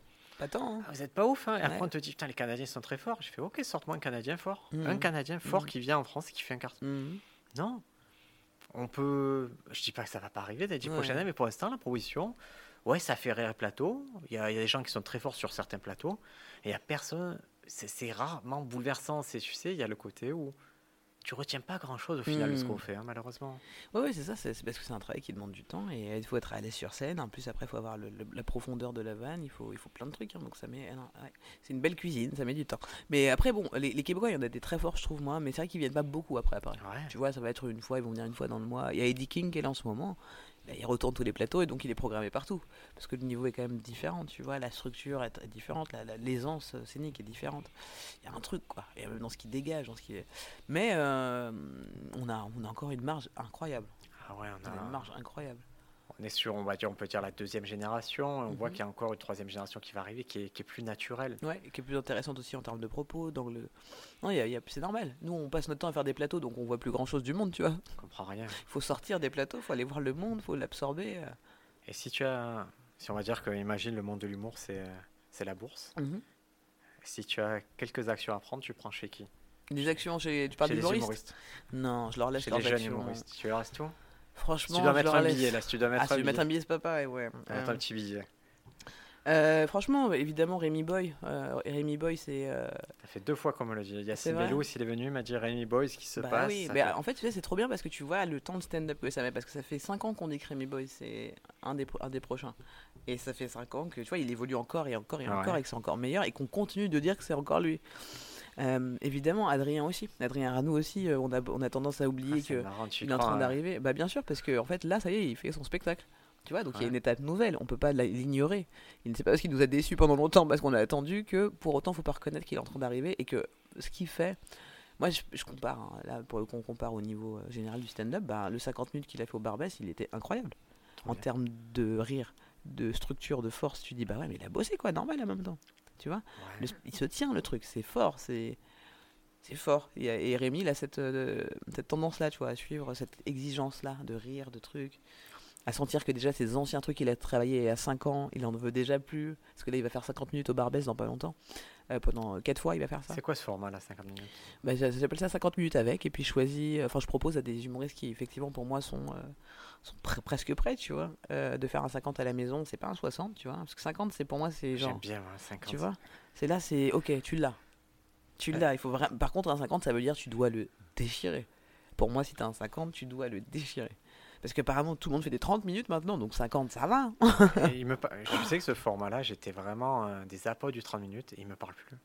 tant. Hein. Ah, vous êtes pas ouf, hein. Et après, on te dit, putain, les Canadiens sont très forts. Je fais, ok, sorte-moi un Canadien fort. Un mhm. Canadien fort mhm. qui vient en France et qui fait un carton. Mhm. Non. On peut. Je dis pas que ça va pas arriver dès 10 prochaines mais pour l'instant, la proposition, ouais, ça fait rire plateau. Il y, a, il y a des gens qui sont très forts sur certains plateaux. Et il y a personne. C'est rarement bouleversant. C'est, tu sais, il y a le côté où tu retiens pas grand chose au final de ce hmm. qu'on fait, hein, malheureusement. Oui, c'est ça, c'est parce que c'est un travail qui demande du temps et il faut être à l'aise sur scène. En plus, après, il faut avoir la profondeur de la vanne, il faut, il faut plein de trucs. Hein, donc, ça met. Ah c'est une belle cuisine, ça met du temps. Mais après, bon, les, les Québécois, il y en a des très forts, je trouve, moi, mais c'est vrai qu'ils viennent pas beaucoup après. après. Tu vois, ça va être une fois, ils vont venir une fois dans le mois. Il y a Eddie King qui est là en ce moment. Bah, il retourne tous les plateaux et donc il est programmé partout. Parce que le niveau est quand même différent, tu vois, la structure est différente, l'aisance scénique est différente. Il y a un truc, quoi. Et même dans ce qui dégage, dans ce qui est... Mais euh, on, a, on a encore une marge incroyable. Ah ouais, on a une marge incroyable on est sur, on va dire, on peut dire la deuxième génération. On voit mhm. qu'il y a encore une troisième génération qui va arriver, qui est, plus naturelle. Ouais, qui est plus intéressante aussi en termes de propos. Dans le... Non, y a, c'est normal. Nous, on passe notre temps à faire des plateaux, donc on voit plus grand chose du monde, tu vois. On comprend rien. Il faut sortir des plateaux, il faut aller voir le monde, il faut l'absorber. Euh. Et si tu as, si on va dire que, imagine, le monde de l'humour, c'est, c'est la bourse. Mhm. Si tu as quelques actions à prendre, tu prends chez qui? Des actions chez. Tu parles d'humoristes? Non, je leur laisse chez les jeunes humoristes. Tu leur laisses tout? Franchement, tu dois mettre un billet là, si tu dois mettre ah, un billet. mettre un billet, c'est pas pareil, ouais. Mettre un petit billet. Euh, franchement, évidemment, Rémi Boy. Euh, Rémi Boy, c'est. Euh... Ça fait deux fois qu'on me l'a dit. Yacine Bellou, s'il est venu, il m'a dit Rémi Boy, ce qui se bah passe. Oui, mais en fait, tu sais, c'est trop bien parce que tu vois le temps de stand-up que ça met. Parce que ça fait 5 ans qu'on dit que Rémi Boy, c'est un des, un des prochains. Et ça fait 5 ans que, tu vois, il évolue encore et encore et encore et que c'est encore meilleur et qu'on continue de dire que c'est encore lui. Euh, évidemment, Adrien aussi. Adrien Ranou aussi, euh, on, a, on a tendance à oublier ah, qu'il est en train d'arriver. Bah, bien sûr, parce qu'en en fait, là, ça y est, il fait son spectacle. Tu vois, donc il y a une étape nouvelle, on peut pas l'ignorer. Il ne sait pas parce qu'il nous a déçus pendant longtemps, parce qu'on a attendu que pour autant, faut pas reconnaître qu'il est en train d'arriver et que ce qu'il fait. Moi, je, compare, hein, là, pour qu'on compare au niveau euh, général du stand-up, bah, le 50 minutes qu'il a fait au Barbès, il était incroyable. En termes de rire, de structure, de force, tu dis, bah ouais, mais il a bossé quoi, normal en même temps tu vois. il se tient le truc, c'est fort, c'est c'est fort. Et, et, Rémi, il a cette, euh, cette tendance-là, tu vois, à suivre cette exigence-là de rire, de trucs, à sentir que déjà ces anciens trucs qu'il a travaillé à 5 ans, il en veut déjà plus, parce que là, il va faire 50 minutes au Barbès dans pas longtemps. Euh, pendant 4 fois, il va faire ça. C'est quoi ce format-là, 50 minutes? Bah, J'appelle ça 50 minutes avec, et puis je choisis, enfin, je propose à des humoristes qui, effectivement, pour moi, sont, euh, sont presque prêts, tu vois, de faire un 50 à la maison. C'est pas un 60, tu vois, parce que 50, c'est pour moi, c'est genre. J'aime bien, 50. Tu vois C'est là, c'est ok, tu l'as. Tu l'as. Il faut Par contre, un 50, ça veut dire tu dois le déchirer. Pour moi, si tu as un 50, tu dois le déchirer. Parce qu'apparemment, tout le monde fait des 30 minutes maintenant, donc 50, ça va. il me... Je sais que ce format-là, j'étais vraiment euh, des apôtres du 30 minutes et il me parle plus.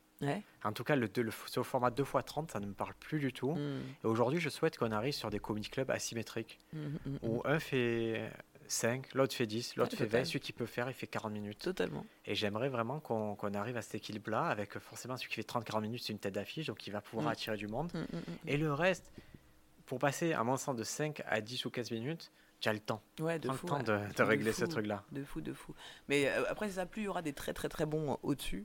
En tout cas, le, le, ce format 2 x 30, ça ne me parle plus du tout. Hmm. Et aujourd'hui, je souhaite qu'on arrive sur des comedy clubs asymétriques, hmm, hmm, où un fait 5, l'autre fait 10, l'autre fait 20. Celui qui peut faire, il fait 40 minutes. Totalement. Et j'aimerais vraiment qu'on arrive à cet équilibre-là, avec forcément celui qui fait 30-40 minutes, c'est une tête d'affiche, donc il va pouvoir attirer du monde. Et le reste, pour passer, à mon sens, de 5 à 10 ou 15 minutes, tu as le temps. Ouais, de fou, le temps de, régler ce truc-là. De fou, de fou. Mais euh, après, ça, plus il y aura des très très très bons au-dessus,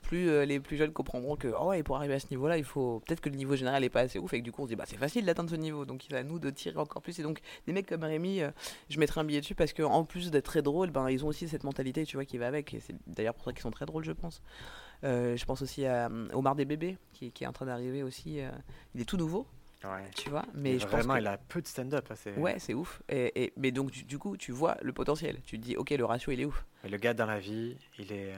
plus euh, les plus jeunes comprendront que oh ouais, pour arriver à ce niveau-là, il faut peut-être que le niveau général n'est pas assez ouf et que du coup on se dit bah c'est facile d'atteindre ce niveau, donc il va à nous de tirer encore plus. Et donc des mecs comme Rémi, euh, je mettrai un billet dessus parce que en plus d'être très drôle, ben ils ont aussi cette mentalité, tu vois, qui va avec. Et c'est d'ailleurs pour ça qu'ils sont très drôles, je pense. Euh, je pense aussi à Omar des bébés qui, qui est en train d'arriver aussi. il est tout nouveau. Ouais. Tu vois, mais je vraiment, il a peu de stand-up. Hein, ouais, c'est ouf. Et, et, mais donc, du, coup, tu vois le potentiel. Tu te dis, ok, le ratio, il est ouf. le gars dans la vie, il est,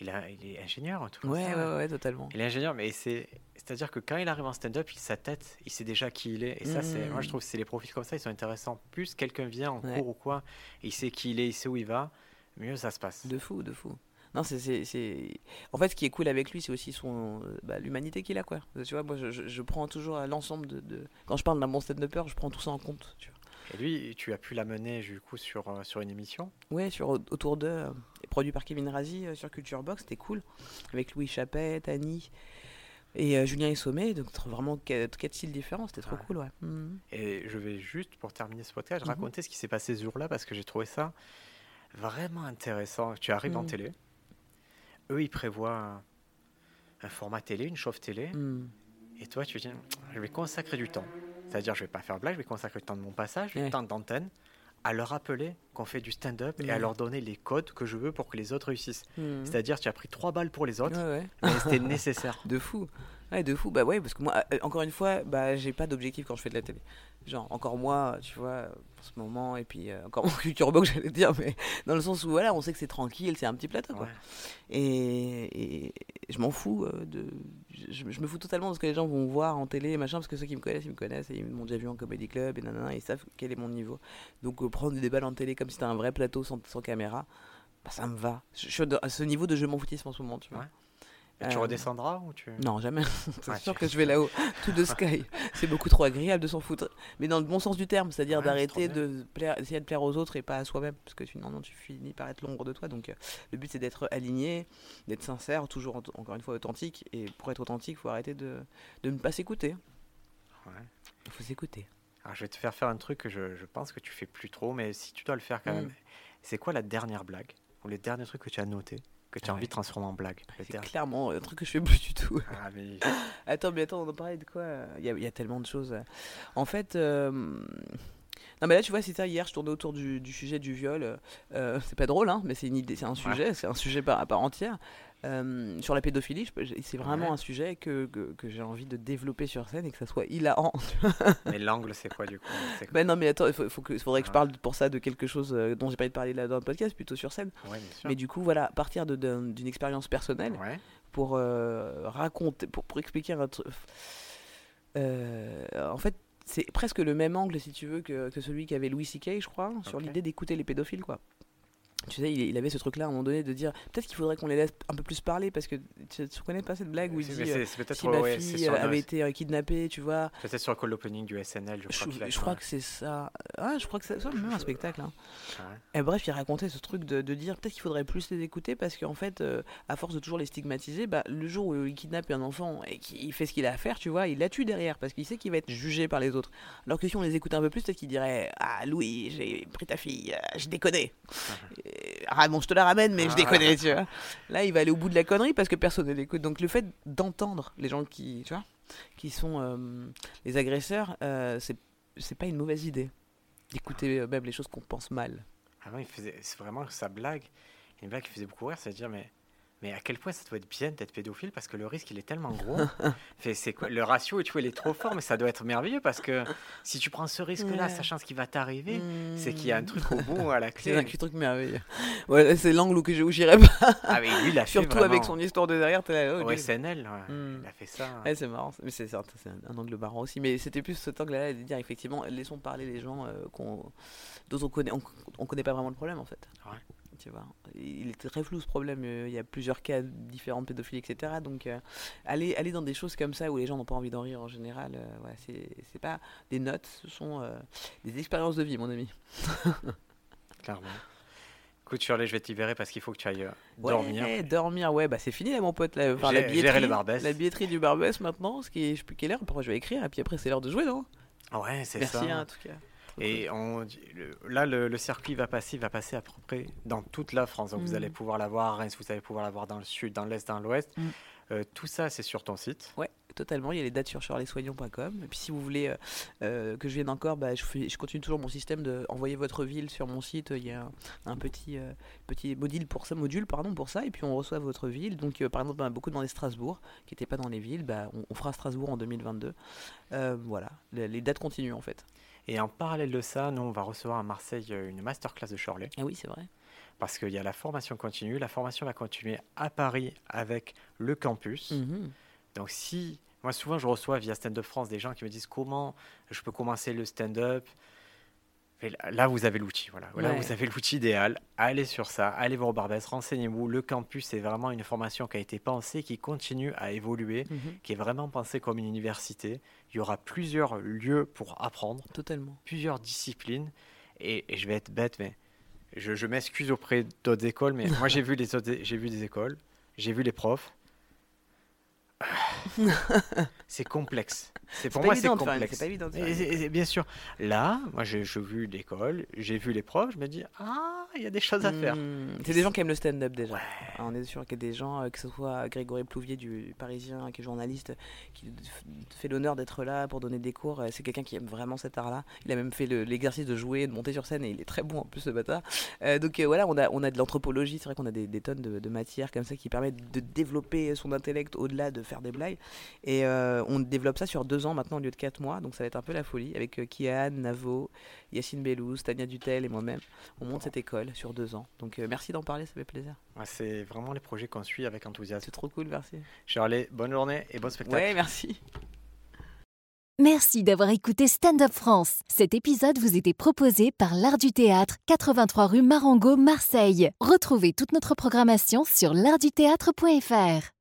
il, est ingénieur en tout ouais, Ouais, ouais, totalement. Il est ingénieur, mais c'est, c'est-à-dire que quand il arrive en stand-up, sa tête, il sait déjà qui il est. Et ça, c'est, moi, je mm. trouve que c'est les profils comme ça, ils sont intéressants. Plus quelqu'un vient en cours ou quoi, il sait qui il est, il sait où il va, mieux ça se passe. De fou, de fou. Non, c'est, c'est, En fait, ce qui est cool avec lui, c'est aussi son, bah, l'humanité qu'il a, quoi. Tu vois, moi, je, je, prends toujours l'ensemble de, de, Quand je parle d'un bon stand-upper, je prends tout ça en compte, tu vois. Et lui, tu as pu l'amener du coup sur, euh, sur une émission? Ouais, sur autour de euh, produit par Kevin Razi euh, sur Culture Box, c'était cool avec Louis Chapette, Annie et Julien Essomé, donc vraiment quatre, styles différents, c'était trop cool, ouais. Mhm. Et je vais juste pour terminer ce podcast mhm. raconter ce qui s'est passé ce jour-là parce que j'ai trouvé ça vraiment intéressant. Tu arrives en mhm. télé, eux ils prévoient un, format télé, une chauffe télé, et toi tu dis je vais consacrer du temps c'est-à-dire, je vais pas faire blague, je vais consacrer le temps de mon passage, le temps d'antenne à leur rappeler qu'on fait du stand-up et à Ouais. leur donner les codes que je veux pour que les autres réussissent. Mhm. C'est-à-dire, tu as pris trois balles pour les autres, Ouais, ouais. mais c'était nécessaire. De fou. Ouais, de fou. Bah ouais, parce que moi, euh, encore une fois, bah j'ai pas d'objectif quand je fais de la télé. Genre, encore moi, tu vois, en ce moment, et puis euh, encore mon culture box, j'allais dire, mais dans le sens où voilà, on sait que c'est tranquille, c'est un petit plateau, quoi. Ouais. Et, et je m'en fous euh, de. Je, je me fous totalement de ce que les gens vont voir en télé, machin, parce que ceux qui me connaissent, ils me connaissent, et ils m'ont déjà vu en comédie club, et nanana, ils savent quel est mon niveau. Donc euh, prendre des balles en télé comme si c'était un vrai plateau sans, sans caméra, bah, ça me va. Je, je suis à ce niveau de je m'en foutisme en ce moment, tu vois. Ouais. Et tu Euh, redescendras ou tu... Non, jamais. C'est Ouais, sûr tu- que je vais là-haut. Tout de sky. C'est beaucoup trop agréable de s'en foutre. Mais dans le bon sens du terme, c'est-à-dire Ouais, d'arrêter de plaire, essayer de plaire aux autres et pas à soi-même. Parce que sinon, non, tu finis par être l'ombre de toi. Donc, euh, le but, c'est d'être aligné, d'être sincère, toujours, en- encore une fois, authentique. Et pour être authentique, il faut arrêter de, de ne pas s'écouter. Ouais. Il faut s'écouter. Alors, je vais te faire faire un truc que je, je pense que tu fais plus trop, mais si tu dois le faire quand Mm. même, c'est quoi la dernière blague ou les derniers trucs que tu as notés que tu as envie de transformer en blague C'est clairement un truc que je fais plus du tout. Ah, mais Attends, mais attends, on en parlait de quoi? Il y, a- il y a tellement de choses. En fait, euh, non, mais là, tu vois, c'est ça. Hier, je tournais autour du, du sujet du viol. Euh, c'est pas drôle, hein, mais c'est une idée, c'est un sujet, c'est un sujet par, à part entière. Euh, sur la pédophilie, c'est vraiment Ouais. un sujet que, que, que j'ai envie de développer sur scène et que ça soit hilarant. mais l'angle, c'est quoi du coup? C'est quoi? Ben non, mais attends, il faudrait que je parle pour ça de quelque chose euh, dont j'ai pas parler là dans le podcast, plutôt sur scène. Ouais. Mais du coup, voilà, à partir d'une expérience personnelle, Ouais. pour euh, raconter, pour, pour expliquer un truc. Euh, en fait, c'est presque le même angle, si tu veux, que, que celui qu'avait Louis C.K., je crois, sur l'idée d'écouter les pédophiles, quoi. Tu sais, il, avait ce truc-là à un moment donné de dire peut-être qu'il faudrait qu'on les laisse un peu plus parler parce que tu, tu connais pas cette blague où il dit euh, c'est- c'est peut-être si ma ouais, fille sur avait été euh, kidnappée, tu vois. peut-être sur le call opening du SNL, je crois. je fait crois que c'est ça. Ah, je crois que c'est ça, même un spectacle. hein. Ouais. Et bref, il racontait ce truc de, de dire peut-être qu'il faudrait plus les écouter parce qu'en fait, euh, à force de toujours les stigmatiser, bah, le jour où il kidnappe un enfant et qu'il fait ce qu'il a à faire, tu vois, il la tue derrière parce qu'il sait qu'il va être jugé par les autres. Alors que si on les écoute un peu plus, peut-être qu'il dirait Ah, Louis, j'ai pris ta fille, euh, je déconne. Ah, bon, je te la ramène, mais je Ah. déconne, tu vois. Là, il va aller au bout de la connerie parce que personne ne l'écoute. Donc, le fait d'entendre les gens qui, tu vois, qui sont euh, les agresseurs, euh, c'est c'est pas une mauvaise idée. D'écouter euh, même les choses qu'on pense mal. Avant, il faisait, c'est vraiment sa blague. Une blague qui faisait beaucoup rire, c'est de dire mais, mais à quel point ça doit être bien d'être pédophile parce que le risque il est tellement gros. fait, c'est quoi, le ratio, tu vois, il est trop fort, mais ça doit être merveilleux parce que si tu prends ce risque-là, sachant ce qui va t'arriver, Hmm. c'est qu'il y a un truc au bout à la C'est un clé. truc merveilleux. Ouais, c'est l'angle où j'irais pas. Ah, mais lui, il a Surtout avec son histoire de derrière. là, oh, Au. SNL, ouais, Hmm. il a fait ça. Ouais, c'est marrant. Mais c'est un, un angle marrant aussi. Mais c'était plus cet angle-là de dire effectivement, laissons parler les gens euh, qu'on, dont on connaît, on, on connaît pas vraiment le problème en fait. Ouais. Tu vois, il est très flou ce problème. euh, Il y a plusieurs cas différents de pédophilie, etc. Donc, euh, aller, aller dans des choses comme ça où les gens n'ont pas envie d'en rire en général, euh, ouais, c'est, pas des notes, ce sont euh, des expériences de vie, mon ami. Clairement. Écoute, Shirley, je vais te libérer parce qu'il faut que tu ailles euh, Ouais, dormir. dormir, ouais, bah c'est fini là, mon pote. Là. Enfin, la billetterie, le la billetterie du Barbès maintenant, ce qui est, je sais plus quelle heure, après je vais écrire, et puis après c'est l'heure de jouer, non? Ouais, c'est Merci ça. hein, en tout cas. Et on, là, le, le circuit va passer, va passer à peu près dans toute la France. Donc vous Mm. allez pouvoir l'avoir à Reims, vous allez pouvoir l'avoir dans le sud, dans l'est, dans l'ouest. Mm. Euh, tout ça, c'est sur ton site. Ouais, totalement. Il y a les dates sur charlesoignons.com. Et puis si vous voulez euh, euh, que je vienne encore, bah, je, fais- je continue toujours mon système de envoyer votre ville sur mon site. Il y a un, un petit, petit module pour ça, module pardon pour ça. Et puis on reçoit votre ville. Donc par exemple, on a beaucoup demandé Strasbourg, qui n'était pas dans les villes. Bah, on, on fera Strasbourg en 2022. Euh, voilà, les, les dates continuent en fait. Et en parallèle de ça, nous, on va recevoir à Marseille euh, une masterclass de Shirley. Ah oui, c'est vrai. Parce qu'il y a la formation continue. La formation va continuer à Paris avec le campus. Mhm. Donc si, moi souvent je reçois via Stand Up France des gens qui me disent comment je peux commencer le stand-up? Et là- vous avez l'outil, voilà. Là Ouais. vous avez l'outil idéal. Allez sur ça, allez voir au Barbès, renseignez-vous. Le campus c'est vraiment une formation qui a été pensée, qui continue à évoluer, Mhm. qui est vraiment pensée comme une université. Il y aura plusieurs lieux pour apprendre, Totalement. plusieurs disciplines. Et, et je vais être bête, mais je, je m'excuse auprès d'autres écoles, mais moi j'ai vu les autres, j'ai vu des écoles, j'ai vu les profs. c'est complexe. C'est pour moi c'est complexe. c'est pas évident de faire Et- une- et- et bien sûr. Là, moi j'ai vu l'école, j'ai vu les profs, je me dis ah il y a des choses à faire. Hmm, c'est des gens qui aiment le stand-up déjà. Ah, on est sûr qu'il y a des gens, euh, que ce soit Grégory Plouvier du Parisien, qui est journaliste, qui fait l'honneur d'être là pour donner des cours. C'est quelqu'un qui aime vraiment cet art-là. Il a même fait l'exercice de jouer, de monter sur scène et il est très bon en plus ce bâtard. Euh, donc euh, voilà, on a, on a de l'anthropologie, c'est vrai qu'on a des, tonnes de, de matière comme ça qui permettent de développer son intellect au-delà de faire des blagues. Et on développe ça sur deux ans maintenant au lieu de quatre mois, donc ça va être un peu la folie avec Kian, Navo, Yacine Bellouz, Tania Dutel et moi-même. On monte cette école sur deux ans. Donc merci d'en parler, ça fait plaisir. c'est vraiment les projets qu'on suit avec enthousiasme. C'est trop cool, merci. Charlie, bonne journée et bon spectacle. Ouais, merci. Merci d'avoir écouté Stand Up France. Cet épisode vous était proposé par l'Art du Théâtre, 83 rue Marengo, Marseille. Retrouvez toute notre programmation sur l'artduthéâtre.fr.